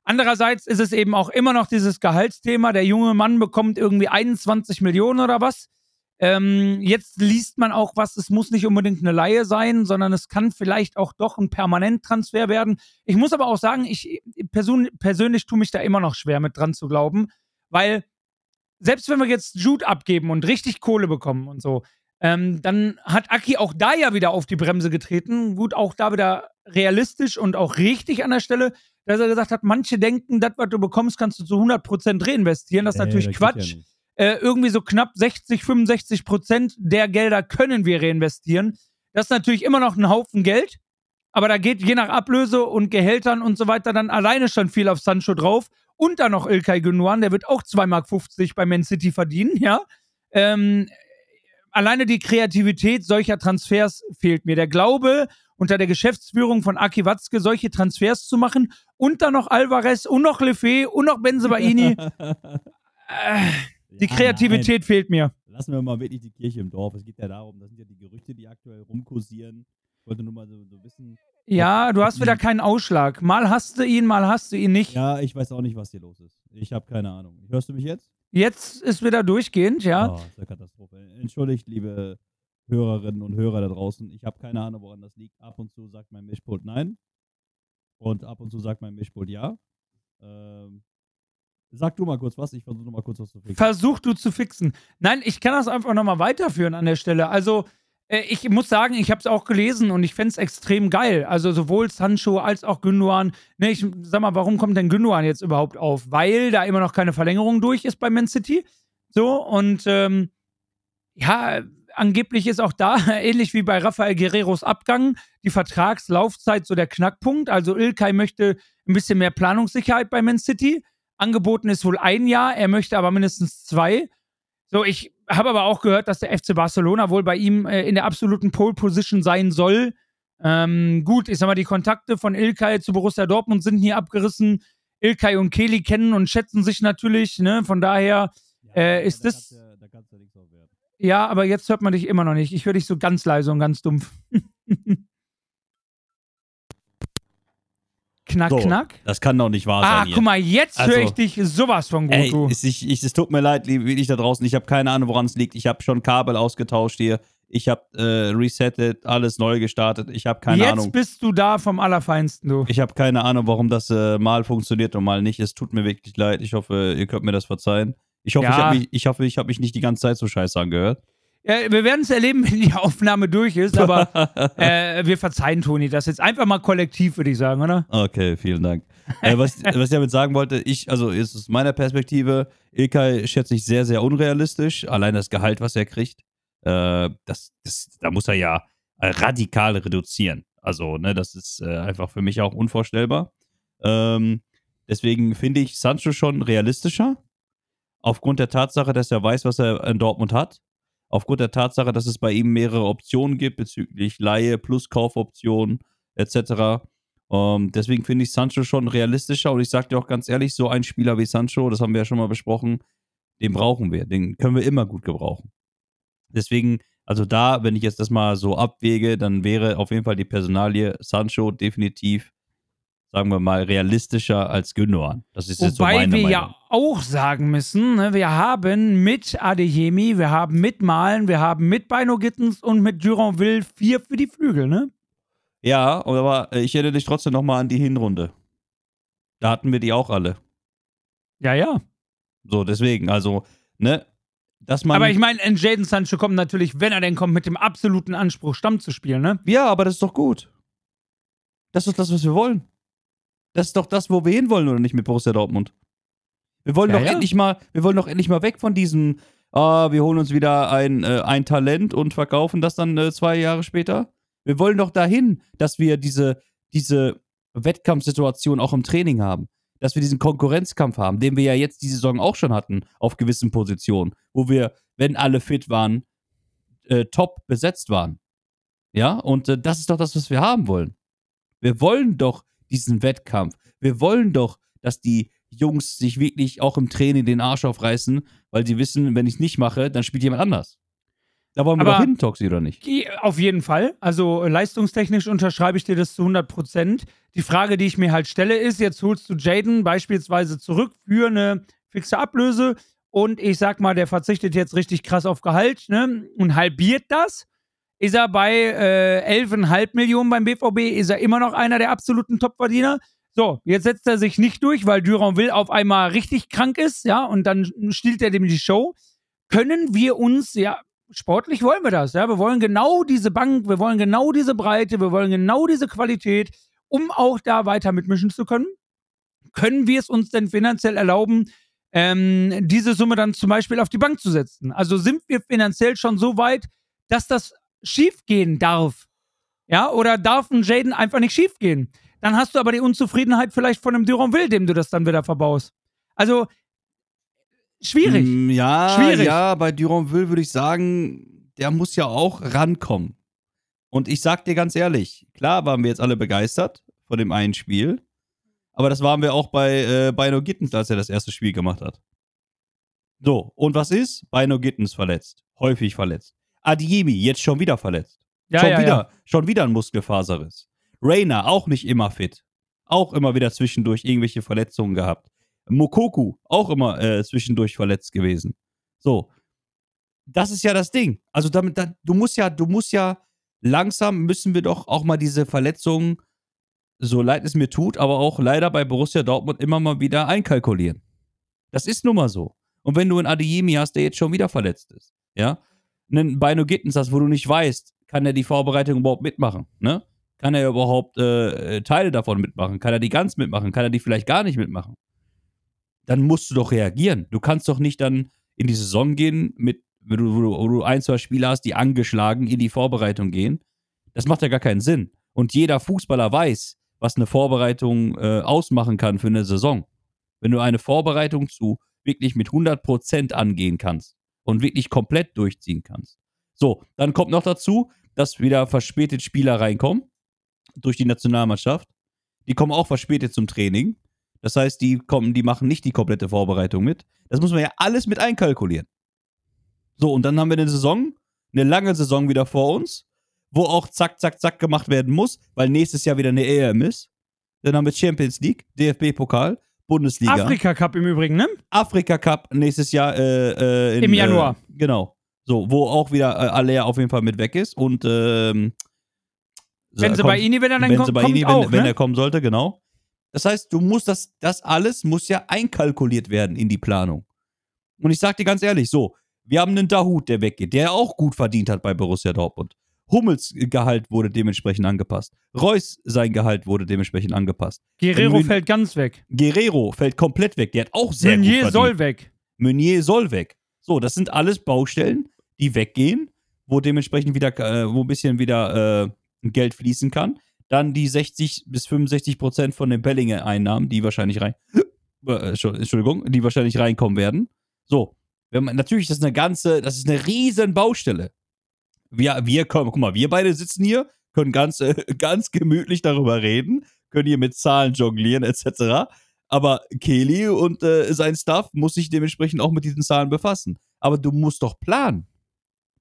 Andererseits ist es eben auch immer noch dieses Gehaltsthema. Der junge Mann bekommt irgendwie 21 Millionen oder was. Ähm, jetzt liest man auch was, es muss nicht unbedingt eine Laie sein, sondern es kann vielleicht auch doch ein Permanenttransfer werden. Ich muss aber auch sagen, ich person persönlich tue mich da immer noch schwer mit dran zu glauben, weil selbst wenn wir jetzt Jude abgeben und richtig Kohle bekommen und so, ähm, dann hat Aki auch da ja wieder auf die Bremse getreten. Gut, auch da wieder realistisch und auch richtig an der Stelle, dass er gesagt hat, manche denken, das, was du bekommst, kannst du zu 100% reinvestieren. Das ist Nee, natürlich Quatsch ja. Äh, irgendwie so knapp 60, 65 Prozent der Gelder können wir reinvestieren. Das ist natürlich immer noch ein Haufen Geld, aber da geht je nach Ablöse und Gehältern und so weiter dann alleine schon viel auf Sancho drauf. Und dann noch Ilkay Gündogan, der wird auch 2,50 Mark bei Man City verdienen, ja. Ähm, alleine die Kreativität solcher Transfers fehlt mir. Der Glaube, unter der Geschäftsführung von Aki Watzke solche Transfers zu machen und dann noch Alvarez und noch Lefebvre und noch Benzebaini. äh, die Ja, Kreativität fehlt mir. Nein. Lassen wir mal wirklich die Kirche im Dorf. Es geht ja darum, das sind ja die Gerüchte, die aktuell rumkursieren. Ich wollte nur mal so, so wissen. Ja, du hast wieder keinen Ausschlag. Mal hast du ihn, mal hast du ihn nicht. Ja, ich weiß auch nicht, was hier los ist. Ich habe keine Ahnung. Hörst du mich jetzt? Jetzt ist wieder durchgehend, ja. Oh, ist eine Katastrophe. Entschuldigt, liebe Hörerinnen und Hörer da draußen. Ich habe keine Ahnung, woran das liegt. Ab und zu sagt mein Mischpult nein. Und ab und zu sagt mein Mischpult ja. Ähm, sag du mal kurz was. Ich versuche mal kurz was zu fixen. Versuch du zu fixen. Nein, ich kann das einfach nochmal weiterführen an der Stelle. Also, äh, ich muss sagen, ich habe es auch gelesen und ich fände es extrem geil. Also, sowohl Sancho als auch Gündogan. Ne, ich sag mal, warum kommt denn Gündogan jetzt überhaupt auf? Weil da immer noch keine Verlängerung durch ist bei Man City. So, und ähm, ja, angeblich ist auch da, ähnlich wie bei Rafael Guerreros Abgang, die Vertragslaufzeit so der Knackpunkt. Also Ilkay möchte ein bisschen mehr Planungssicherheit bei Man City. Angeboten ist wohl ein Jahr, er möchte aber mindestens zwei. So, ich habe aber auch gehört, dass der FC Barcelona wohl bei ihm äh, in der absoluten Pole Position sein soll. Ähm, gut, ich sag mal, die Kontakte von Ilkay zu Borussia Dortmund sind hier abgerissen. Ilkay und Kelly kennen und schätzen sich natürlich, ne? Von daher, Äh, ist da das- du- Da kannst du nichts werden. ja, aber jetzt hört man dich immer noch nicht. Ich höre dich so ganz leise und ganz dumpf. knack, So, knack. Das kann doch nicht wahr Ah, sein. hier. guck mal, jetzt Also- höre ich dich sowas von gut, Ey, es, ich, ich, es tut mir leid, liebe wirklich da draußen. Ich habe keine Ahnung, woran es liegt. Ich habe schon Kabel ausgetauscht hier. Ich habe äh, resettet, alles neu gestartet. Ich habe keine jetzt Ahnung. bist du da vom Allerfeinsten, du. Ich habe keine Ahnung, warum das äh, mal funktioniert und mal nicht. Es tut mir wirklich leid. Ich hoffe, ihr könnt mir das verzeihen. Ich hoffe, Ja. ich habe mich, ich hoffe, ich habe mich nicht die ganze Zeit so scheiße angehört. Ja, wir werden es erleben, wenn die Aufnahme durch ist, aber äh, wir verzeihen Toni das jetzt einfach mal kollektiv, würde ich sagen, oder? Okay, vielen Dank. äh, was, was ich damit sagen wollte, ich, also ist aus meiner Perspektive, Ilkay schätze ich sehr, sehr unrealistisch. Allein das Gehalt, was er kriegt, äh, das, das, da muss er ja äh, radikal reduzieren. Also, ne, das ist äh, einfach für mich auch unvorstellbar. Ähm, Deswegen finde ich Sancho schon realistischer. Aufgrund der Tatsache, dass er weiß, was er in Dortmund hat. Aufgrund der Tatsache, dass es bei ihm mehrere Optionen gibt bezüglich Laie plus Kaufoptionen etc. Ähm, deswegen finde ich Sancho schon realistischer und ich sage dir auch ganz ehrlich, so ein Spieler wie Sancho, das haben wir ja schon mal besprochen, den brauchen wir. Den können wir immer gut gebrauchen. Deswegen, also da, wenn ich jetzt das mal so abwäge, dann wäre auf jeden Fall die Personalie Sancho definitiv, sagen wir mal, realistischer als Gündogan. Das ist jetzt so Wobei meine wir Meinung. ja auch sagen müssen, ne, wir haben mit Adeyemi, wir haben mit Malen, wir haben mit Bino Gittens und mit Duranville vier für die Flügel, ne? Ja, aber ich erinnere dich trotzdem nochmal an die Hinrunde. Da hatten wir die auch alle. Ja, ja. So, deswegen, also, ne, dass man. Aber ich meine, Jaden Sancho kommt natürlich, wenn er denn kommt, mit dem absoluten Anspruch, Stamm zu spielen, ne? ja, aber das ist doch gut. Das ist das, was wir wollen. Das ist doch das, wo wir hinwollen, oder nicht mit Borussia Dortmund? Wir wollen Ja, doch ja. endlich mal, wir wollen doch endlich mal weg von diesem, ah, wir holen uns wieder ein, äh, ein Talent und verkaufen das dann äh, zwei Jahre später. Wir wollen doch dahin, dass wir diese, diese Wettkampfsituation auch im Training haben. Dass wir diesen Konkurrenzkampf haben, den wir ja jetzt die Saison auch schon hatten, auf gewissen Positionen, wo wir, wenn alle fit waren, äh, top besetzt waren. Ja, und äh, das ist doch das, was wir haben wollen. Wir wollen doch diesen Wettkampf. Wir wollen doch, dass die Jungs sich wirklich auch im Training den Arsch aufreißen, weil sie wissen, wenn ich es nicht mache, dann spielt jemand anders. Da wollen wir Aber- doch hin, Toxi, oder nicht? Auf jeden Fall. Also äh, leistungstechnisch unterschreibe ich dir das zu 100 Prozent. Die Frage, die ich mir halt stelle, ist: Jetzt holst du Jaden beispielsweise zurück für eine fixe Ablöse und ich sag mal, der verzichtet jetzt richtig krass auf Gehalt ne, und halbiert das. Ist er bei äh, 11,5 Millionen beim BVB? Ist er immer noch einer der absoluten Topverdiener? So, jetzt setzt er sich nicht durch, weil Duranville auf einmal richtig krank ist, ja, und dann stiehlt er dem die Show. Können wir uns, ja, sportlich wollen wir das, ja. Wir wollen genau diese Bank, wir wollen genau diese Breite, wir wollen genau diese Qualität, um auch da weiter mitmischen zu können. Können wir es uns denn finanziell erlauben, ähm, diese Summe dann zum Beispiel auf die Bank zu setzen? Also sind wir finanziell schon so weit, dass das schiefgehen darf? Ja, oder darf ein Jaden einfach nicht schiefgehen? Dann hast du aber die Unzufriedenheit vielleicht von einem Duranville, dem du das dann wieder verbaust. Also, schwierig. Mm, ja, Schwierig. ja, bei Duranville würde ich sagen, der muss ja auch rankommen. Und ich sag dir ganz ehrlich, klar waren wir jetzt alle begeistert von dem einen Spiel, aber das waren wir auch bei äh, Bino Gittens, als er das erste Spiel gemacht hat. So, und was ist? Bino Gittens verletzt. Häufig verletzt. Adiemi, jetzt schon wieder verletzt. Ja, schon ja, wieder, ja. schon wieder ein Muskelfaserriss. Rainer auch nicht immer fit. Auch immer wieder zwischendurch irgendwelche Verletzungen gehabt. Mokoku auch immer äh, zwischendurch verletzt gewesen. So. Das ist ja das Ding. Also damit, da, du musst ja, du musst ja langsam müssen wir doch auch mal diese Verletzungen, so leid es mir tut, aber auch leider bei Borussia Dortmund immer mal wieder einkalkulieren. Das ist nun mal so. Und wenn du einen Adeyemi hast, der jetzt schon wieder verletzt ist, ja, einen Bino Gittens hast, wo du nicht weißt, kann er die Vorbereitung überhaupt mitmachen, ne? Kann er überhaupt äh, Teile davon mitmachen? Kann er die ganz mitmachen? Kann er die vielleicht gar nicht mitmachen? Dann musst du doch reagieren. Du kannst doch nicht dann in die Saison gehen, mit, wo, du, wo du- ein, zwei Spieler hast, die angeschlagen in die Vorbereitung gehen. Das macht ja gar keinen Sinn. Und jeder Fußballer weiß, was eine Vorbereitung äh, ausmachen kann für eine Saison. Wenn du eine Vorbereitung zu wirklich mit 100% angehen kannst und wirklich komplett durchziehen kannst. So, dann kommt noch dazu, dass wieder verspätet Spieler reinkommen durch die Nationalmannschaft. Die kommen auch verspätet zum Training. Das heißt, die kommen, die machen nicht die komplette Vorbereitung mit. Das muss man ja alles mit einkalkulieren. So, und dann haben wir eine Saison, eine lange Saison wieder vor uns, wo auch zack, zack, zack gemacht werden muss, weil nächstes Jahr wieder eine EM ist. Dann haben wir Champions League, DFB-Pokal, Bundesliga. Afrika Cup im Übrigen, ne? Afrika Cup nächstes Jahr äh, äh, in, Im Januar. Äh, genau. So, wo auch wieder äh, Aller auf jeden Fall mit weg ist und ähm, Wenn sie bei Ini, wenn er dann wenn kommt, sie bei kommt Ihnen, auch, wenn, wenn ne? er kommen sollte, genau. Das heißt, du musst das, das alles muss ja einkalkuliert werden in die Planung. Und ich sag dir ganz ehrlich, so, wir haben einen Dahut, der weggeht, der auch gut verdient hat bei Borussia Dortmund. Hummels Gehalt wurde dementsprechend angepasst. Reus sein Gehalt wurde dementsprechend angepasst. Guerrero Mün- fällt ganz weg. Guerrero fällt komplett weg, der hat auch sehr gut Meunier verdient. soll weg. Meunier soll weg. So, das sind alles Baustellen, die weggehen, wo dementsprechend wieder, äh, wo ein bisschen wieder äh, Geld fließen kann. dann die 60 bis 65 Prozent von den Bellinge-Einnahmen, die wahrscheinlich rein, äh, Entschuldigung, die wahrscheinlich reinkommen werden. So, wenn man, natürlich, das ist eine ganze, das ist eine riesen Baustelle. Wir, wir kommen, guck mal, wir beide sitzen hier, können ganz, äh, ganz gemütlich darüber reden, können hier mit Zahlen jonglieren, etc. Aber Kelly und äh, sein Staff muss sich dementsprechend auch mit diesen Zahlen befassen. Aber du musst doch planen.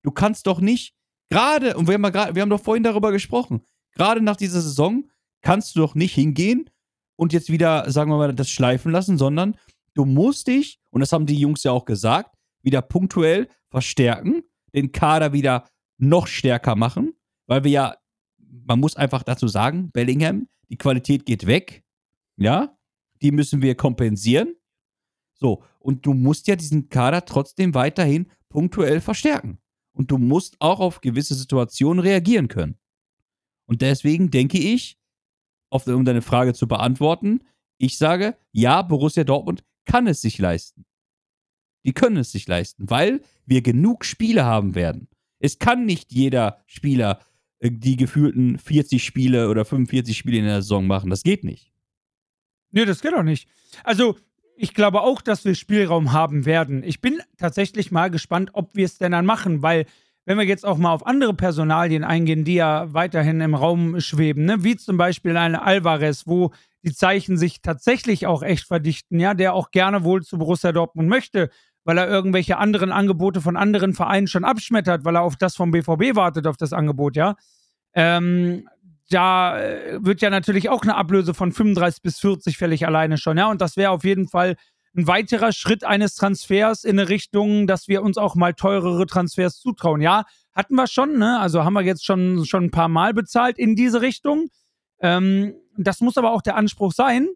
Du kannst doch nicht, gerade, und wir haben, mal wir haben doch vorhin darüber gesprochen, gerade nach dieser Saison kannst du doch nicht hingehen und jetzt wieder, sagen wir mal, das schleifen lassen, sondern du musst dich, und das haben die Jungs ja auch gesagt, wieder punktuell verstärken, den Kader wieder noch stärker machen, weil wir ja, man muss einfach dazu sagen, Bellingham, die Qualität geht weg, ja, die müssen wir kompensieren. So, und du musst ja diesen Kader trotzdem weiterhin punktuell verstärken. Und du musst auch auf gewisse Situationen reagieren können. Und deswegen denke ich, auf, um deine Frage zu beantworten, ich sage, ja, Borussia Dortmund kann es sich leisten. Die können es sich leisten, weil wir genug Spiele haben werden. Es kann nicht jeder Spieler äh, die gefühlten 40 Spiele oder 45 Spiele in der Saison machen. Das geht nicht. Nee, das geht auch nicht. Also, ich glaube auch, dass wir Spielraum haben werden. Ich bin tatsächlich mal gespannt, ob wir es denn dann machen, weil wenn wir jetzt auch mal auf andere Personalien eingehen, die ja weiterhin im Raum schweben, ne? wie zum Beispiel eine Alvarez, wo die Zeichen sich tatsächlich auch echt verdichten, ja, der auch gerne wohl zu Borussia Dortmund möchte, weil er irgendwelche anderen Angebote von anderen Vereinen schon abschmettert, weil er auf das vom BVB wartet, auf das Angebot, ja. Ähm, da äh, wird ja natürlich auch eine Ablöse von 35 bis 40 fällig alleine schon, ja. Und das wäre auf jeden Fall ein weiterer Schritt eines Transfers in eine Richtung, dass wir uns auch mal teurere Transfers zutrauen. Ja, hatten wir schon, ne? Also haben wir jetzt schon, schon ein paar Mal bezahlt in diese Richtung. Ähm, das muss aber auch der Anspruch sein.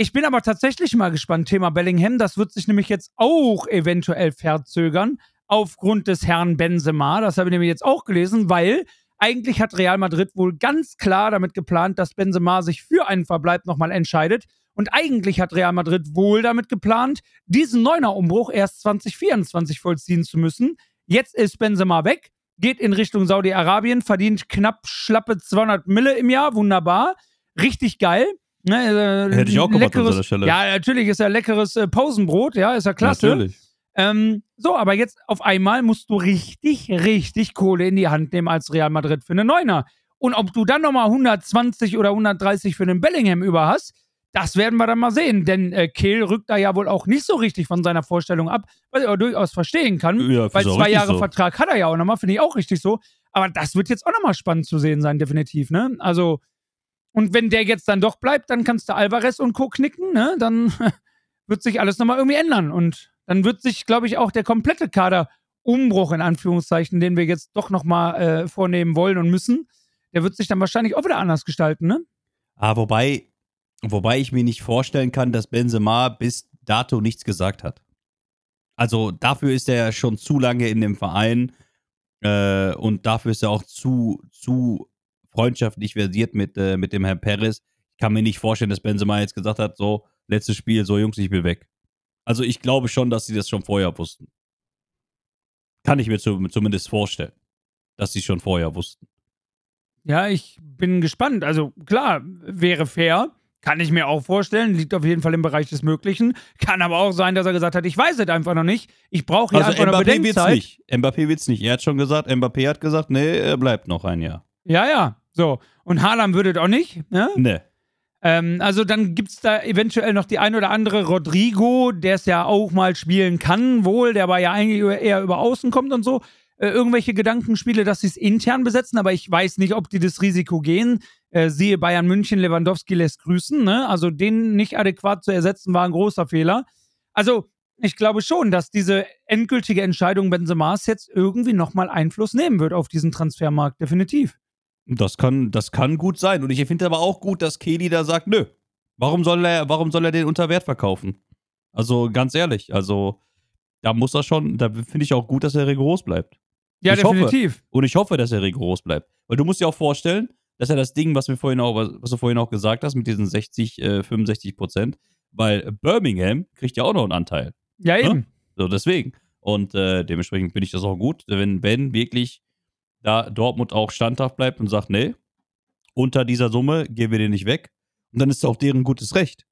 Ich bin aber tatsächlich mal gespannt, Thema Bellingham. Das wird sich nämlich jetzt auch eventuell verzögern aufgrund des Herrn Benzema. Das habe ich nämlich jetzt auch gelesen, weil eigentlich hat Real Madrid wohl ganz klar damit geplant, dass Benzema sich für einen Verbleib nochmal entscheidet. Und eigentlich hat Real Madrid wohl damit geplant, diesen Neuner-Umbruch erst 2024 vollziehen zu müssen. Jetzt ist Benzema weg, geht in Richtung Saudi-Arabien, verdient knapp schlappe 200 Mille im Jahr, wunderbar, richtig geil. Ne, äh, Hätte ich auch gemacht an seiner Stelle. Ja, natürlich ist er leckeres äh, Pausenbrot, ja, ist ja klasse. Natürlich. Ähm, so, aber jetzt auf einmal musst du richtig, richtig Kohle in die Hand nehmen als Real Madrid für einen Neuner. Und ob du dann nochmal 120 oder 130 für einen Bellingham über hast, das werden wir dann mal sehen, denn äh, Kehl rückt da ja wohl auch nicht so richtig von seiner Vorstellung ab, was ich aber durchaus verstehen kann. Ja, weil zwei Jahre so. Vertrag hat er ja auch nochmal, finde ich auch richtig so. Aber das wird jetzt auch nochmal spannend zu sehen sein, definitiv, ne? Also, und wenn der jetzt dann doch bleibt, dann kannst du Alvarez und Co. knicken, ne? Dann wird sich alles nochmal irgendwie ändern. Und dann wird sich, glaube ich, auch der komplette Kaderumbruch, in Anführungszeichen, den wir jetzt doch nochmal äh, vornehmen wollen und müssen, der wird sich dann wahrscheinlich auch wieder anders gestalten, ne? Ah, wobei, Wobei ich mir nicht vorstellen kann, dass Benzema bis dato nichts gesagt hat. Also dafür ist er ja schon zu lange in dem Verein äh, und dafür ist er auch zu, zu freundschaftlich versiert mit, äh, mit dem Herrn Perez. Ich kann mir nicht vorstellen, dass Benzema jetzt gesagt hat, so, letztes Spiel, so Jungs, ich will weg. Also ich glaube schon, dass sie das schon vorher wussten. Kann ich mir zu, zumindest vorstellen, dass sie schon vorher wussten. Ja, ich bin gespannt. Also klar, wäre fair. Kann ich mir auch vorstellen, liegt auf jeden Fall im Bereich des Möglichen. Kann aber auch sein, dass er gesagt hat, ich weiß es einfach noch nicht. Ich brauche hier also einfach Mbappé eine Bedenkzeit. Wird's nicht. Mbappé wird's nicht. Er hat schon gesagt, Mbappé hat gesagt, nee, er bleibt noch ein Jahr. Ja, ja. So. Und Haaland würde auch nicht, ne? Nee. Ähm, also dann gibt es da eventuell noch die ein oder andere Rodrigo, der es ja auch mal spielen kann, wohl, der aber ja eigentlich eher über Außen kommt und so. Äh, irgendwelche Gedankenspiele, dass sie es intern besetzen, aber ich weiß nicht, ob die das Risiko gehen. Äh, siehe Bayern München, Lewandowski lässt grüßen. Ne? Also den nicht adäquat zu ersetzen, war ein großer Fehler. Also ich glaube schon, dass diese endgültige Entscheidung Benzema's jetzt irgendwie nochmal Einfluss nehmen wird auf diesen Transfermarkt, definitiv. Das kann, das kann gut sein. Und ich finde aber auch gut, dass Kelly da sagt, nö, warum soll er, warum soll er den unter Wert verkaufen? Also ganz ehrlich, also da muss er schon, da finde ich auch gut, dass er rigoros bleibt. Ja, ich definitiv. Hoffe, und ich hoffe, dass er rigoros bleibt. Weil du musst dir auch vorstellen, dass er das Ding, was, wir vorhin auch, was du vorhin auch gesagt hast, mit diesen 60, äh, 65 Prozent, weil Birmingham kriegt ja auch noch einen Anteil. Ja, ne? eben. Ja? So, deswegen. Und äh, dementsprechend finde ich das auch gut, wenn Ben wirklich da Dortmund auch standhaft bleibt und sagt, nee, unter dieser Summe geben wir den nicht weg. Und dann ist auch deren gutes Recht.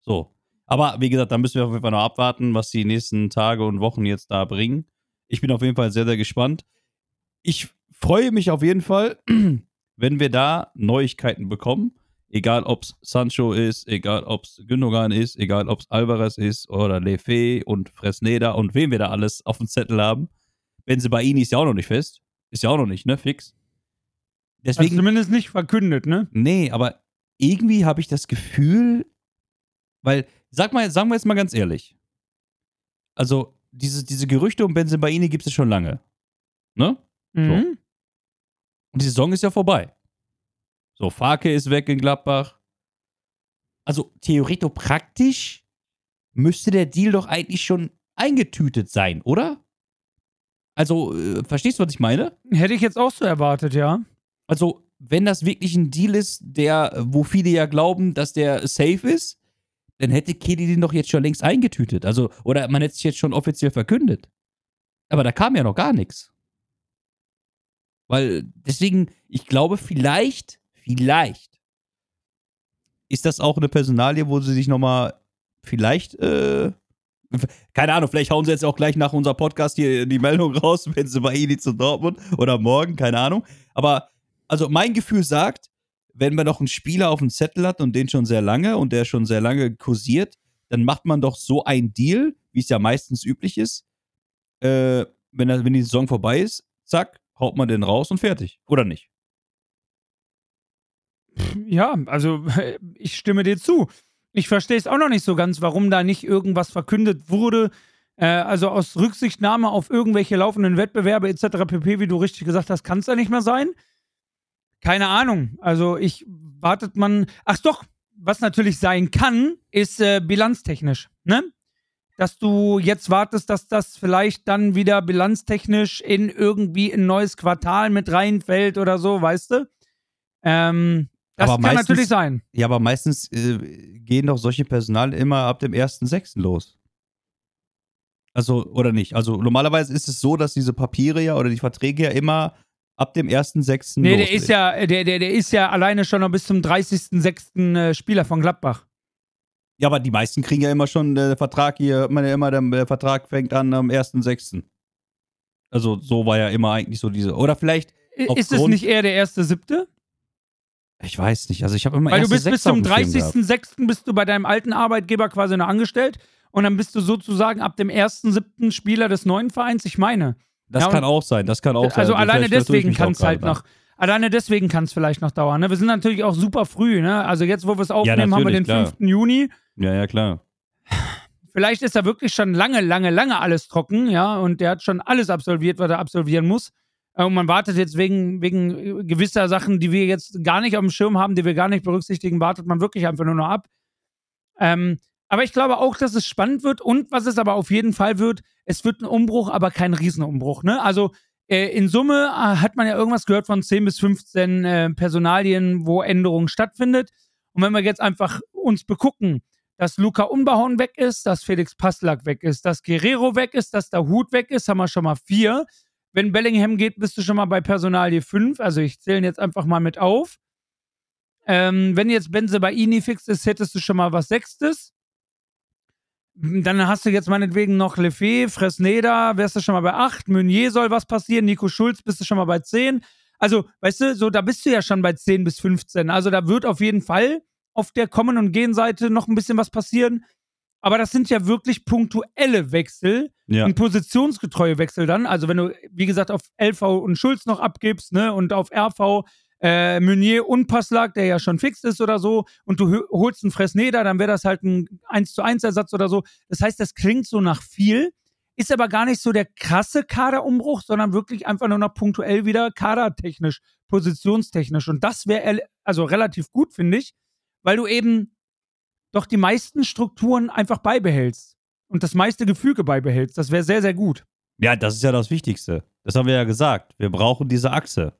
So. Aber wie gesagt, da müssen wir auf jeden Fall noch abwarten, was die nächsten Tage und Wochen jetzt da bringen. Ich bin auf jeden Fall sehr, sehr gespannt. Ich freue mich auf jeden Fall, wenn wir da Neuigkeiten bekommen. Egal, ob es Sancho ist, egal, ob es Gündogan ist, egal, ob es Alvarez ist oder Lefe und Fresneda und wen wir da alles auf dem Zettel haben. Benzebaini ist ja auch noch nicht fest. Ist ja auch noch nicht, ne? Fix. Also Deswegen, zumindest nicht verkündet, ne? nee, aber irgendwie habe ich das Gefühl, weil, sag mal, sagen wir jetzt mal ganz ehrlich. Also, diese, diese Gerüchte um Benzebaini gibt es schon lange. Ne? Mhm. Und die Saison ist ja vorbei. So, Farke ist weg in Gladbach. Also, theoretisch praktisch müsste der Deal doch eigentlich schon eingetütet sein, oder? Also, äh, verstehst du, was ich meine? Hätte ich jetzt auch so erwartet, ja. Also, wenn das wirklich ein Deal ist, der, wo viele ja glauben, dass der safe ist, dann hätte Kelly den doch jetzt schon längst eingetütet. Also, oder man hätte es jetzt schon offiziell verkündet. Aber da kam ja noch gar nichts. Weil, deswegen, ich glaube, vielleicht, vielleicht ist das auch eine Personalie, wo sie sich nochmal vielleicht, äh, keine Ahnung, vielleicht hauen sie jetzt auch gleich nach unserem Podcast hier die Meldung raus, wenn sie bei Ili zu Dortmund oder morgen, keine Ahnung. Aber, also mein Gefühl sagt, wenn man noch einen Spieler auf dem Zettel hat und den schon sehr lange und der schon sehr lange kursiert, dann macht man doch so einen Deal, wie es ja meistens üblich ist. Äh, wenn, wenn die Saison vorbei ist, zack, haut man den raus und fertig. Oder nicht? Ja, also ich stimme dir zu. Ich verstehe es auch noch nicht so ganz, warum da nicht irgendwas verkündet wurde. Äh, also aus Rücksichtnahme auf irgendwelche laufenden Wettbewerbe etc. pp, wie du richtig gesagt hast, kann es ja nicht mehr sein. Keine Ahnung. Also ich wartet man. Ach doch, was natürlich sein kann, ist äh, bilanztechnisch, ne? Dass du jetzt wartest, dass das vielleicht dann wieder bilanztechnisch in irgendwie ein neues Quartal mit reinfällt oder so, weißt du? Ähm, das Aber kann meistens- natürlich sein. Ja, aber meistens äh, gehen doch solche Personal immer ab dem 1.6. los. Also, oder nicht? Also, normalerweise ist es so, dass diese Papiere ja oder die Verträge ja immer ab dem 1.6. Nee, der ist ja, der, der, der ist ja alleine schon noch bis zum 30.06. äh, Spieler von Gladbach. Ja, aber die meisten kriegen ja immer schon äh, der Vertrag hier, man ja immer, der, der Vertrag fängt an am 1.6. Also, so war ja immer eigentlich so diese. Oder vielleicht, Ist es nicht eher der 1.07.? Ich weiß nicht, also ich habe immer Weil du bist bis zum dem Schirm gehabt. 30.06. bist du bei deinem alten Arbeitgeber quasi noch angestellt und dann bist du sozusagen ab dem 1.07. Spieler des neuen Vereins, ich meine. Das Ja, kann auch sein, das kann auch sein. also alleine vielleicht deswegen kann es halt noch, alleine deswegen kann es vielleicht noch dauern. Ne? Wir sind natürlich auch super früh, ne? Also jetzt, wo wir es aufnehmen, haben wir den natürlich, 5. Juni. Ja, ja, klar. Vielleicht ist da wirklich schon lange, lange, lange alles trocken, ja, und der hat schon alles absolviert, was er absolvieren muss. Äh, Und man wartet jetzt wegen, wegen äh, gewisser Sachen, die wir jetzt gar nicht auf dem Schirm haben, die wir gar nicht berücksichtigen, wartet man wirklich einfach nur noch ab. Ähm, aber ich glaube auch, dass es spannend wird und was es aber auf jeden Fall wird, es wird ein Umbruch, aber kein Riesenumbruch. Ne? Also äh, in Summe äh, hat man ja irgendwas gehört von 10 bis 15 äh, Personalien, wo Änderungen stattfindet. Und wenn wir jetzt einfach uns begucken, dass Luca Unbehauen weg ist, dass Felix Passlack weg ist, dass Guerrero weg ist, dass der Hut weg ist, haben wir schon mal vier. Wenn Bellingham geht, bist du schon mal bei Personalie 5. Also ich zähle jetzt einfach mal mit auf. Ähm, wenn jetzt Benze bei Ini fix ist, hättest du schon mal was Sechstes. Dann hast du jetzt meinetwegen noch Lefebvre, Fresneda, wärst du schon mal bei 8. Meunier soll was passieren. Nico Schulz bist du schon mal bei 10. Also, weißt du, so da bist du ja schon bei 10 bis 15. Also da wird auf jeden Fall auf der Kommen- und Gehen-Seite noch ein bisschen was passieren. Aber das sind ja wirklich punktuelle Wechsel Ja. und positionsgetreue Wechsel dann. Also wenn du, wie gesagt, auf LV und Schulz noch abgibst, ne, und auf RV äh, Meunier und Passlag, der ja schon fix ist oder so, und du holst einen Fresneda, dann wäre das halt ein 1 zu 1 Ersatz oder so. Das heißt, das klingt so nach viel, ist aber gar nicht so der krasse Kaderumbruch, sondern wirklich einfach nur noch punktuell wieder kadertechnisch, positionstechnisch. Und das wäre also relativ gut, finde ich, weil du eben doch die meisten Strukturen einfach beibehältst und das meiste Gefüge beibehältst. Das wäre sehr, sehr gut. Ja, das ist ja das Wichtigste. Das haben wir ja gesagt. Wir brauchen diese Achse.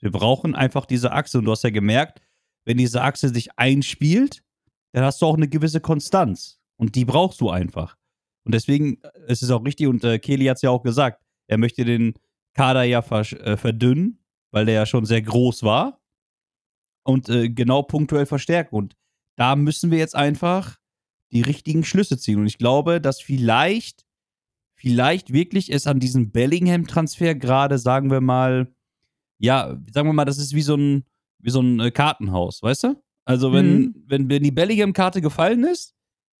Wir brauchen einfach diese Achse. Und du hast ja gemerkt, wenn diese Achse sich einspielt, dann hast du auch eine gewisse Konstanz. Und die brauchst du einfach. Und deswegen äh, ist es auch richtig, und äh, Kelly hat es ja auch gesagt, er möchte den Kader ja äh, verdünnen, weil der ja schon sehr groß war. und äh, genau punktuell verstärken. Und da müssen wir jetzt einfach die richtigen Schlüsse ziehen. Und ich glaube, dass vielleicht, vielleicht wirklich es an diesem Bellingham-Transfer gerade, sagen wir mal, ja, sagen wir mal, das ist wie so ein, wie so ein äh, Kartenhaus, weißt du? Also, wenn, Mhm. wenn, wenn die Bellingham-Karte gefallen ist,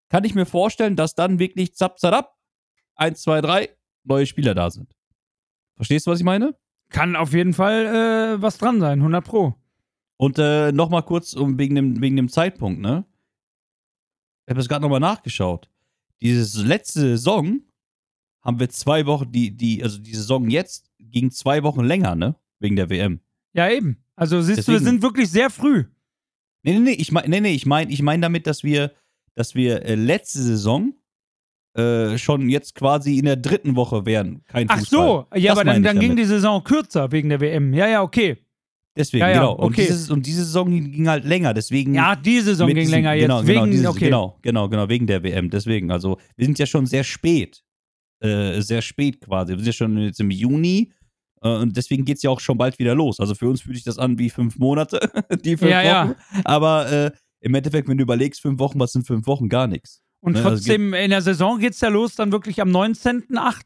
kann ich mir vorstellen, dass dann wirklich zap, zap, eins, zwei, drei neue Spieler da sind. Verstehst du, was ich meine? Kann auf jeden Fall äh, was dran sein, 100 Pro. Und äh, nochmal kurz um, wegen, dem, wegen dem Zeitpunkt, ne? Ich habe es gerade nochmal nachgeschaut. Diese letzte Saison haben wir zwei Wochen, die, die, also die Saison jetzt ging zwei Wochen länger, ne? Wegen der WM. Ja, eben. Also siehst du, wir Deswegen- sind wirklich sehr früh. Nee, nee, nee, ich meine nee, nee, ich mein, ich mein damit, dass wir, dass wir äh, letzte Saison äh, schon jetzt quasi in der dritten Woche wären. Kein Ach Fußball. so, ja, Das aber dann, dann ging damit. die Saison kürzer wegen der WM. Ja, ja, okay. Deswegen, Ja, ja, genau. Und, okay. dieses, und diese Saison ging halt länger, deswegen. Ja, die Saison ging diesem- länger jetzt. Genau, wegen, genau, dieses, okay. genau, genau, genau, wegen der WM. Deswegen, also wir sind ja schon sehr spät. Äh, sehr spät quasi. Wir sind ja schon jetzt im Juni äh, und deswegen geht es ja auch schon bald wieder los. Also für uns fühlt sich das an wie fünf Monate, die fünf Ja, ja. Wochen. Aber äh, im Endeffekt, wenn du überlegst, fünf Wochen, was sind fünf Wochen? Gar nichts. Und Ne, also trotzdem, in der Saison geht es ja los, dann wirklich am 19.8.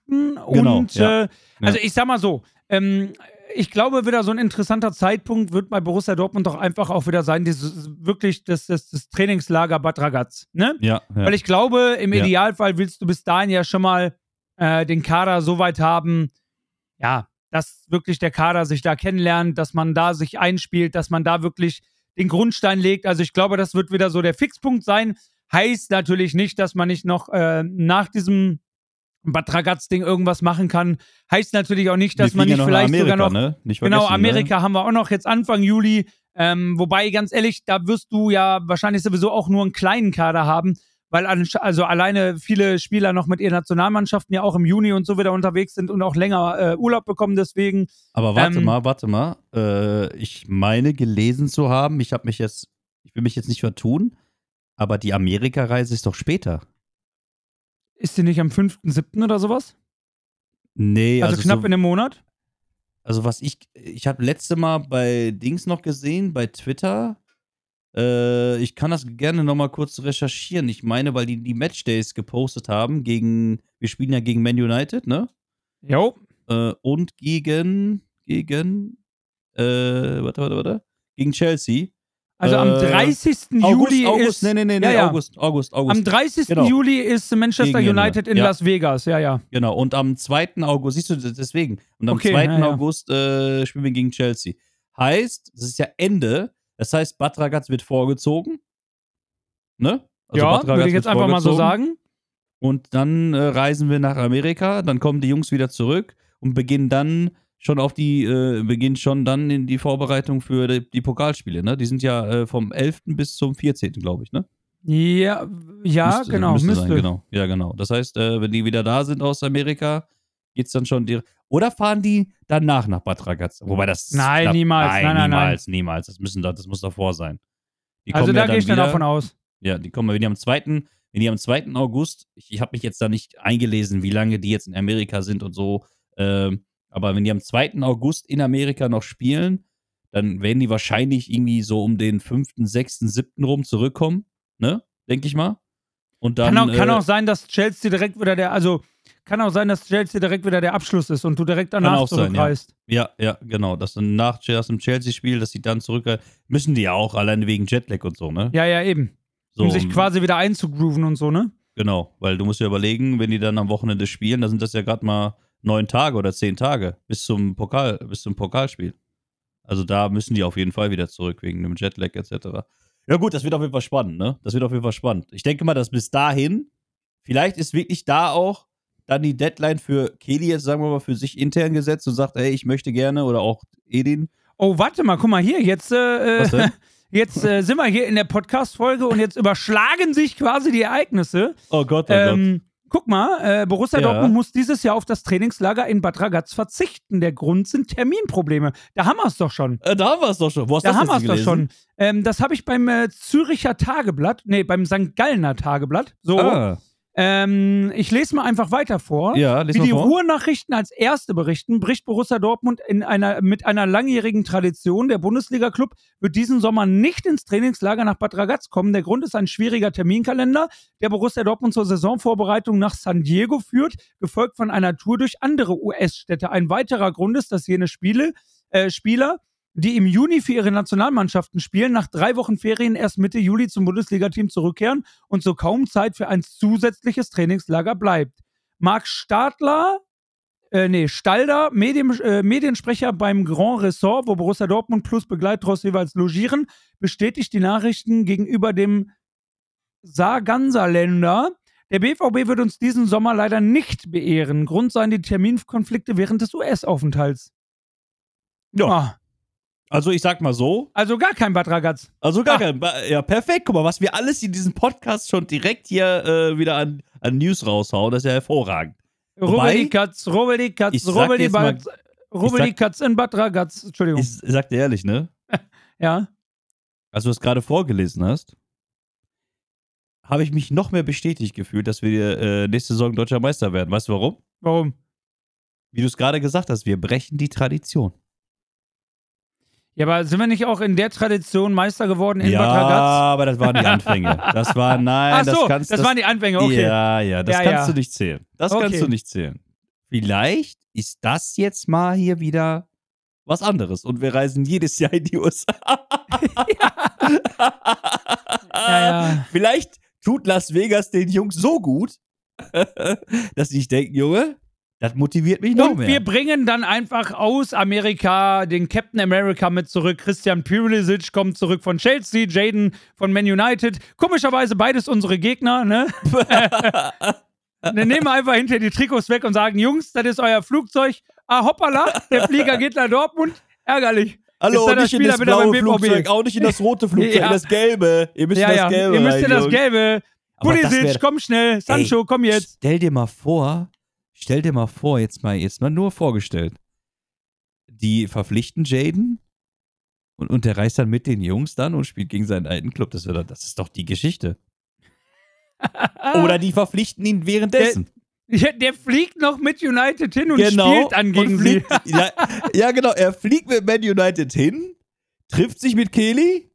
Genau, Und ja. äh, also Ja. ich sag mal so, ähm, ich glaube, wieder so ein interessanter Zeitpunkt wird bei Borussia Dortmund doch einfach auch wieder sein, dieses wirklich das, das, das Trainingslager Bad Ragaz. Ne? Ja, ja. Weil ich glaube, im Ja. Idealfall willst du bis dahin ja schon mal äh, den Kader so weit haben, ja, dass wirklich der Kader sich da kennenlernt, dass man da sich einspielt, dass man da wirklich den Grundstein legt. Also ich glaube, das wird wieder so der Fixpunkt sein. Heißt natürlich nicht, dass man nicht noch äh, nach diesem Bad Ragaz-Ding irgendwas machen kann. Heißt natürlich auch nicht, dass man nicht ja vielleicht sogar noch ne? Nicht Genau, vergessen, Amerika haben wir auch noch jetzt Anfang Juli. Ähm, wobei, ganz ehrlich, da wirst du ja wahrscheinlich sowieso auch nur einen kleinen Kader haben, weil also alleine viele Spieler noch mit ihren Nationalmannschaften ja auch im Juni und so wieder unterwegs sind und auch länger äh, Urlaub bekommen. Deswegen, Ne? Aber warte Ähm, mal, warte mal. Äh, ich meine gelesen zu haben, ich habe mich jetzt, ich will mich jetzt nicht vertun, aber die Amerika-Reise ist doch später. Ist sie nicht am 5.7. oder sowas? Nee, Also, also, knapp so, in einem Monat? also was ich, ich habe letzte Mal bei Dings noch gesehen, bei Twitter. Äh, ich kann das gerne nochmal kurz recherchieren. Ich meine, weil die die Matchdays gepostet haben gegen, wir spielen ja gegen Man United, ne? Jo. Äh, und gegen, gegen, äh, warte, warte, warte, gegen Chelsea. Also am Äh, 30. August, Juli August, ist. nee, nee, nee, Ja, ja. August, August, August. Am 30. Genau. Juli ist Manchester Gegen. United in Ja. Las Vegas, ja, ja. Genau, und am 2. August, siehst du, deswegen, und am Okay, 2. ja, ja. August äh, spielen wir gegen Chelsea. Heißt, das ist ja Ende, das heißt, Bad Ragaz wird vorgezogen. Ne? Also ja, würde ich jetzt einfach mal so sagen. Und dann äh, reisen wir nach Amerika, dann kommen die Jungs wieder zurück und beginnen dann schon auf die, äh, beginnen schon dann in die Vorbereitung für die, die Pokalspiele, ne? Die sind ja äh, vom 11. bis zum 14., glaube ich, ne? Ja, ja, Müsste- genau, müsste müsste. Sein, genau. Ja, genau. Das heißt, äh, wenn die wieder da sind aus Amerika, geht's dann schon direkt. Oder fahren die danach nach Bad Ragaz? Wobei das. Nein, niemals. Nein, Nein, nein, nein. niemals, niemals. Das, müssen da, das muss davor sein. Die Also da ja gehe ich dann davon aus. Ja, die kommen, wenn die am 2. Wenn die am 2. August, ich, ich habe mich jetzt da nicht eingelesen, wie lange die jetzt in Amerika sind und so, ähm, aber wenn die am 2. August in Amerika noch spielen, dann werden die wahrscheinlich irgendwie so um den 5., 6., 7. rum zurückkommen, ne? Denke ich mal. Und dann. kann, auch, kann äh, auch sein, dass Chelsea direkt wieder der, also kann auch sein, dass Chelsea direkt wieder der Abschluss ist und du direkt danach sein, ja. zurückreist. Ja, ja, genau. Dass dann nach dem Chelsea-Spiel, dass sie dann zurück. Müssen die ja auch, alleine wegen Jetlag und so, ne? Ja, ja, eben. so, um sich quasi wieder einzugrooven und so, ne? Genau, weil du musst ja überlegen, wenn die dann am Wochenende spielen, dann sind das ja gerade mal neun Tage oder zehn Tage bis zum Pokal, bis zum Pokalspiel. Also da müssen die auf jeden Fall wieder zurück wegen dem Jetlag etc. Ja gut, das wird auf jeden Fall spannend, ne? Das wird auf jeden Fall spannend. Ich denke mal, dass bis dahin, vielleicht ist wirklich da auch dann die Deadline für Kelly jetzt, sagen wir mal, für sich intern gesetzt und sagt, ey, ich möchte gerne oder auch Edin. Oh, warte mal, guck mal hier, jetzt, äh, jetzt äh, sind wir hier in der Podcast-Folge und jetzt überschlagen sich quasi die Ereignisse. Oh Gott, oh Ähm, guck mal, äh, Borussia Ja. Dortmund muss dieses Jahr auf das Trainingslager in Bad Ragaz verzichten. Der Grund sind Terminprobleme. Da haben wir es doch schon. Äh, da haben wir es doch schon. Wo hast Da das haben wir es doch schon. Ähm, das habe ich beim äh, Züricher Tageblatt, nee, beim St. Gallner Tageblatt, so, Ah. Ähm, ich lese mal einfach weiter vor. Ja, Wie die vor. Ruhrnachrichten als erste berichten, bricht Borussia Dortmund in einer, mit einer langjährigen Tradition. Der Bundesliga-Club wird diesen Sommer nicht ins Trainingslager nach Bad Ragaz kommen. Der Grund ist ein schwieriger Terminkalender, der Borussia Dortmund zur Saisonvorbereitung nach San Diego führt, gefolgt von einer Tour durch andere US-Städte. Ein weiterer Grund ist, dass jene Spiele, äh, Spieler, die im Juni für ihre Nationalmannschaften spielen, nach drei Wochen Ferien erst Mitte Juli zum Bundesliga-Team zurückkehren und so kaum Zeit für ein zusätzliches Trainingslager bleibt. Marc Stadler, äh, nee, Stalder, Medien, äh, Mediensprecher beim Grand Ressort, wo Borussia Dortmund plus Begleittrost jeweils logieren, bestätigt die Nachrichten gegenüber dem Sarganserländer. Der BVB wird uns diesen Sommer leider nicht beehren. Grund seien die Terminkonflikte während des US-Aufenthalts. Ja. Ah, Also ich sag mal so, also gar kein Bad Ragaz. also gar Ah. kein, ba- ja perfekt, guck mal, was wir alles in diesem Podcast schon direkt hier äh, wieder an, an News raushauen, das ist ja hervorragend. Rubbel die Katz, rubbel die Katz, Ich rubbel die Batz, rubbel ich die Katz in Bad Ragaz. Entschuldigung. Ich sag dir ehrlich, ne? ja. Als du es gerade vorgelesen hast, habe ich mich noch mehr bestätigt gefühlt, dass wir äh, nächste Saison deutscher Meister werden. Weißt du warum? Warum? Wie du es gerade gesagt hast, wir brechen die Tradition. Ja, aber sind wir nicht auch in der Tradition Meister geworden in ja, Bad Ragaz? aber das waren die Anfänge. Das war, nein, Ach so, das kannst das, waren die Anfänge, okay. Ja, ja, das Ja, kannst ja. du nicht zählen. Das Okay. kannst du nicht zählen. Vielleicht ist das jetzt mal hier wieder was anderes und wir reisen jedes Jahr in die USA. Ja, ja. Vielleicht tut Las Vegas den Jungs so gut, dass sie sich denken, Junge, das motiviert mich noch Und mehr. wir bringen dann einfach aus Amerika den Captain America mit zurück. Christian Pulisic kommt zurück von Chelsea, Jaden von Man United. Komischerweise beides unsere Gegner, ne? Dann nehmen wir einfach hinter die Trikots weg und sagen, Jungs, das ist euer Flugzeug. Ah, hoppala, der Flieger geht nach Dortmund. Ärgerlich. Hallo, nicht in Spieler das wieder beim blaue? Flugzeug, auch nicht in das rote Flugzeug, Ja. in das gelbe. Ihr müsst ja, in ja, das gelbe ihr müsst in das. Gelbe. Das Pulisic, komm schnell. Sancho, komm jetzt. Stell dir mal vor, stell dir mal vor, jetzt mal, jetzt mal nur vorgestellt. Die verpflichten Jaden und, und der reist dann mit den Jungs dann und spielt gegen seinen alten Club. Das, wird, das ist doch die Geschichte. Oder die verpflichten ihn währenddessen. Ja, der fliegt noch mit United hin und genau. spielt dann gegen und sie. fliegt, ja, ja, genau. Er fliegt mit Man United hin, trifft sich mit Kelly.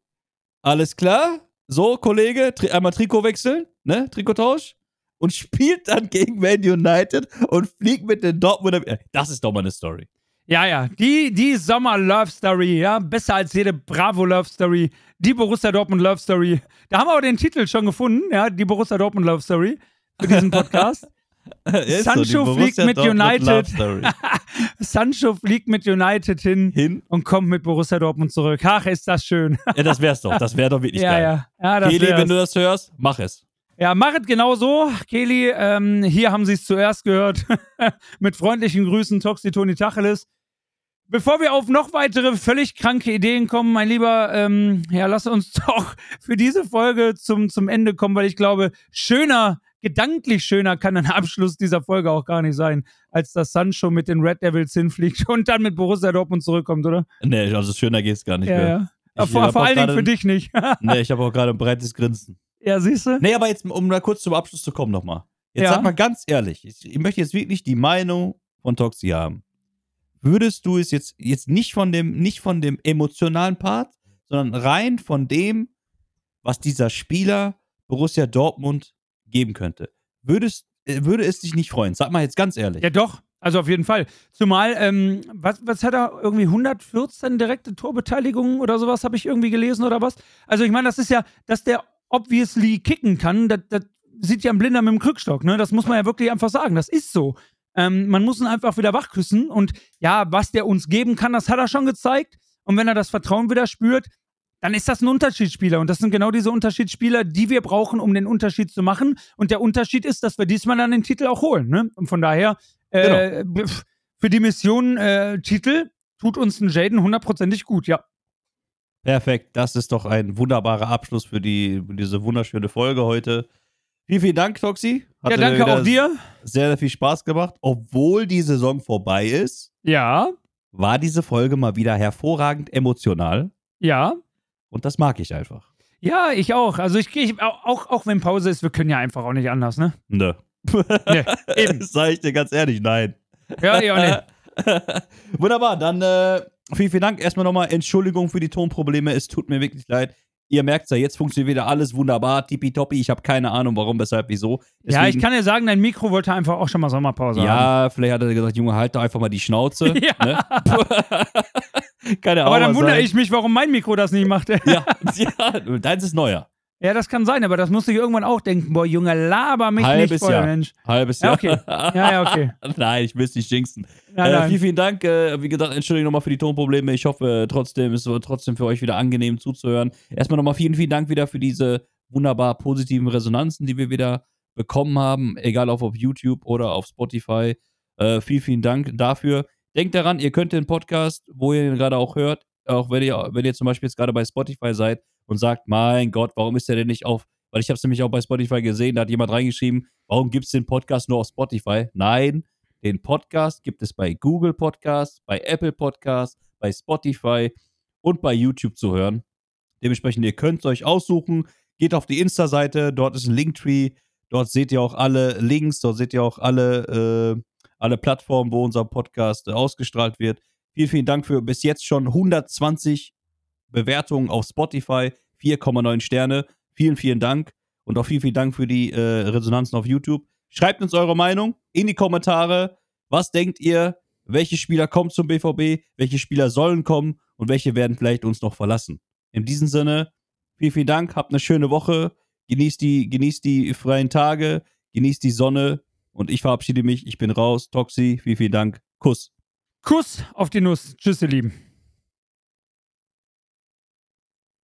Alles klar. So, Kollege, tri einmal Trikot wechseln, ne? Trikottausch. Und spielt dann gegen Man United und fliegt mit den Dortmunder. Das ist doch mal eine Story. Ja, ja, die, die Sommer-Love-Story, ja, besser als jede Bravo-Love-Story, die Borussia Dortmund Love-Story. Da haben wir auch den Titel schon gefunden, ja, die Borussia Dortmund Love-Story für diesen Podcast. Sancho Borussia fliegt mit Dortmund United. Sancho fliegt mit United hin Hin. und kommt mit Borussia Dortmund zurück. Ach, ist das schön. Ja, das wär's doch. Das wäre doch wirklich ja, geil. ja, ja, wär's. wenn du das hörst, mach es. Ja, machet genau so. Kelly, ähm, hier haben Sie es zuerst gehört. Mit freundlichen Grüßen, Toxi Toni Tacheles. Bevor wir auf noch weitere völlig kranke Ideen kommen, mein Lieber, ähm, ja, lass uns doch für diese Folge zum, zum Ende kommen, weil ich glaube, schöner, gedanklich schöner kann ein Abschluss dieser Folge auch gar nicht sein, als dass Sancho mit den Red Devils hinfliegt und dann mit Borussia Dortmund zurückkommt, oder? Nee, also schöner geht's gar nicht Ja, mehr. ja. Ich vor vor allen Dingen für dich nicht. Nee, ich habe auch gerade ein breites Grinsen. Ja, siehst du? Nee, aber jetzt, um da kurz zum Abschluss zu kommen nochmal. Jetzt Ja. sag mal ganz ehrlich, ich, ich möchte jetzt wirklich die Meinung von Toxi haben. Würdest du es jetzt, jetzt nicht von dem, nicht von dem emotionalen Part, sondern rein von dem, was dieser Spieler Borussia Dortmund geben könnte, würdest, äh, würde es dich nicht freuen? Sag mal jetzt ganz ehrlich. Ja, doch. Also auf jeden Fall. Zumal, ähm, was, was hat er? Irgendwie 114 direkte Torbeteiligungen oder sowas habe ich irgendwie gelesen oder was? Also ich meine, das ist ja, dass der obviously kicken kann, das, das sieht ja ein Blinder mit dem Krückstock, ne? Das muss man ja wirklich einfach sagen. Das ist so. Ähm, man muss ihn einfach wieder wachküssen und ja, was der uns geben kann, das hat er schon gezeigt. Und wenn er das Vertrauen wieder spürt, dann ist das ein Unterschiedsspieler. Und das sind genau diese Unterschiedsspieler, die wir brauchen, um den Unterschied zu machen. Und der Unterschied ist, dass wir diesmal dann den Titel auch holen. Ne? Und von daher, äh, pf, für die Mission äh, Titel tut uns ein Jaden hundertprozentig gut, ja. Perfekt, das ist doch ein wunderbarer Abschluss für, die, diese wunderschöne Folge heute. Vielen, vielen Dank, Toxi. Hat ja, danke auch dir. Sehr, sehr viel Spaß gemacht. Obwohl die Saison vorbei ist, Ja, war diese Folge mal wieder hervorragend emotional. ja. Und das mag ich einfach. Ja, ich auch. Also ich, ich auch, auch wenn Pause ist, wir können ja einfach auch nicht anders, ne? Nö. Nee, eben. Sag ich dir ganz ehrlich, nein. Ja, ja, nee. Wunderbar, dann äh, vielen, vielen Dank. Erstmal nochmal Entschuldigung für die Tonprobleme. Es tut mir wirklich leid. Ihr merkt ja, jetzt funktioniert wieder alles wunderbar, tippitoppi. Ich habe keine Ahnung, warum, weshalb, wieso. Ja, ich Deswegen- kann dir sagen, dein Mikro wollte einfach auch schon mal Sommerpause haben. Ja, vielleicht hat er gesagt, Junge, halt doch einfach mal die Schnauze. Ja. Ne? Ja auch Aber dann wundere ich mich, warum mein Mikro das nicht macht. Ja, ja, deins ist neuer. Ja, das kann sein, aber das musste ich irgendwann auch denken. Boah, Junge, laber mich Halbes nicht voll, Jahr. Mensch. Halbes Ja, Jahr. okay. Ja, ja, okay. Nein, ich will es nicht jinxen. Nein, Äh, nein. vielen, vielen Dank. Äh, wie gesagt, Entschuldigung nochmal für die Tonprobleme. Ich hoffe äh, trotzdem, es war trotzdem für euch wieder angenehm zuzuhören. Erstmal nochmal vielen, vielen Dank wieder für diese wunderbar positiven Resonanzen, die wir wieder bekommen haben, egal ob auf YouTube oder auf Spotify. Äh, vielen, vielen Dank dafür. Denkt daran, ihr könnt den Podcast, wo ihr ihn gerade auch hört, auch wenn ihr, wenn ihr zum Beispiel jetzt gerade bei Spotify seid und sagt, mein Gott, warum ist der denn nicht auf, weil ich habe es nämlich auch bei Spotify gesehen, da hat jemand reingeschrieben, warum gibt es den Podcast nur auf Spotify? Nein, den Podcast gibt es bei Google Podcast, bei Apple Podcast, bei Spotify und bei YouTube zu hören. Dementsprechend, ihr könnt es euch aussuchen. Geht auf die Insta-Seite, dort ist ein Linktree. Dort seht ihr auch alle Links, dort seht ihr auch alle, äh, alle Plattformen, wo unser Podcast äh, ausgestrahlt wird. Vielen, vielen Dank für bis jetzt schon 120 Bewertungen auf Spotify, 4,9 Sterne. Vielen, vielen Dank. Und auch vielen, vielen Dank für die äh, Resonanzen auf YouTube. Schreibt uns eure Meinung in die Kommentare. Was denkt ihr? Welche Spieler kommen zum BVB? Welche Spieler sollen kommen? Und welche werden vielleicht uns noch verlassen? In diesem Sinne, vielen, vielen Dank. Habt eine schöne Woche. Genießt die, genießt die freien Tage. Genießt die Sonne. Und ich verabschiede mich. Ich bin raus. Toxi, vielen, vielen Dank. Kuss. Kuss auf die Nuss. Tschüss, ihr Lieben.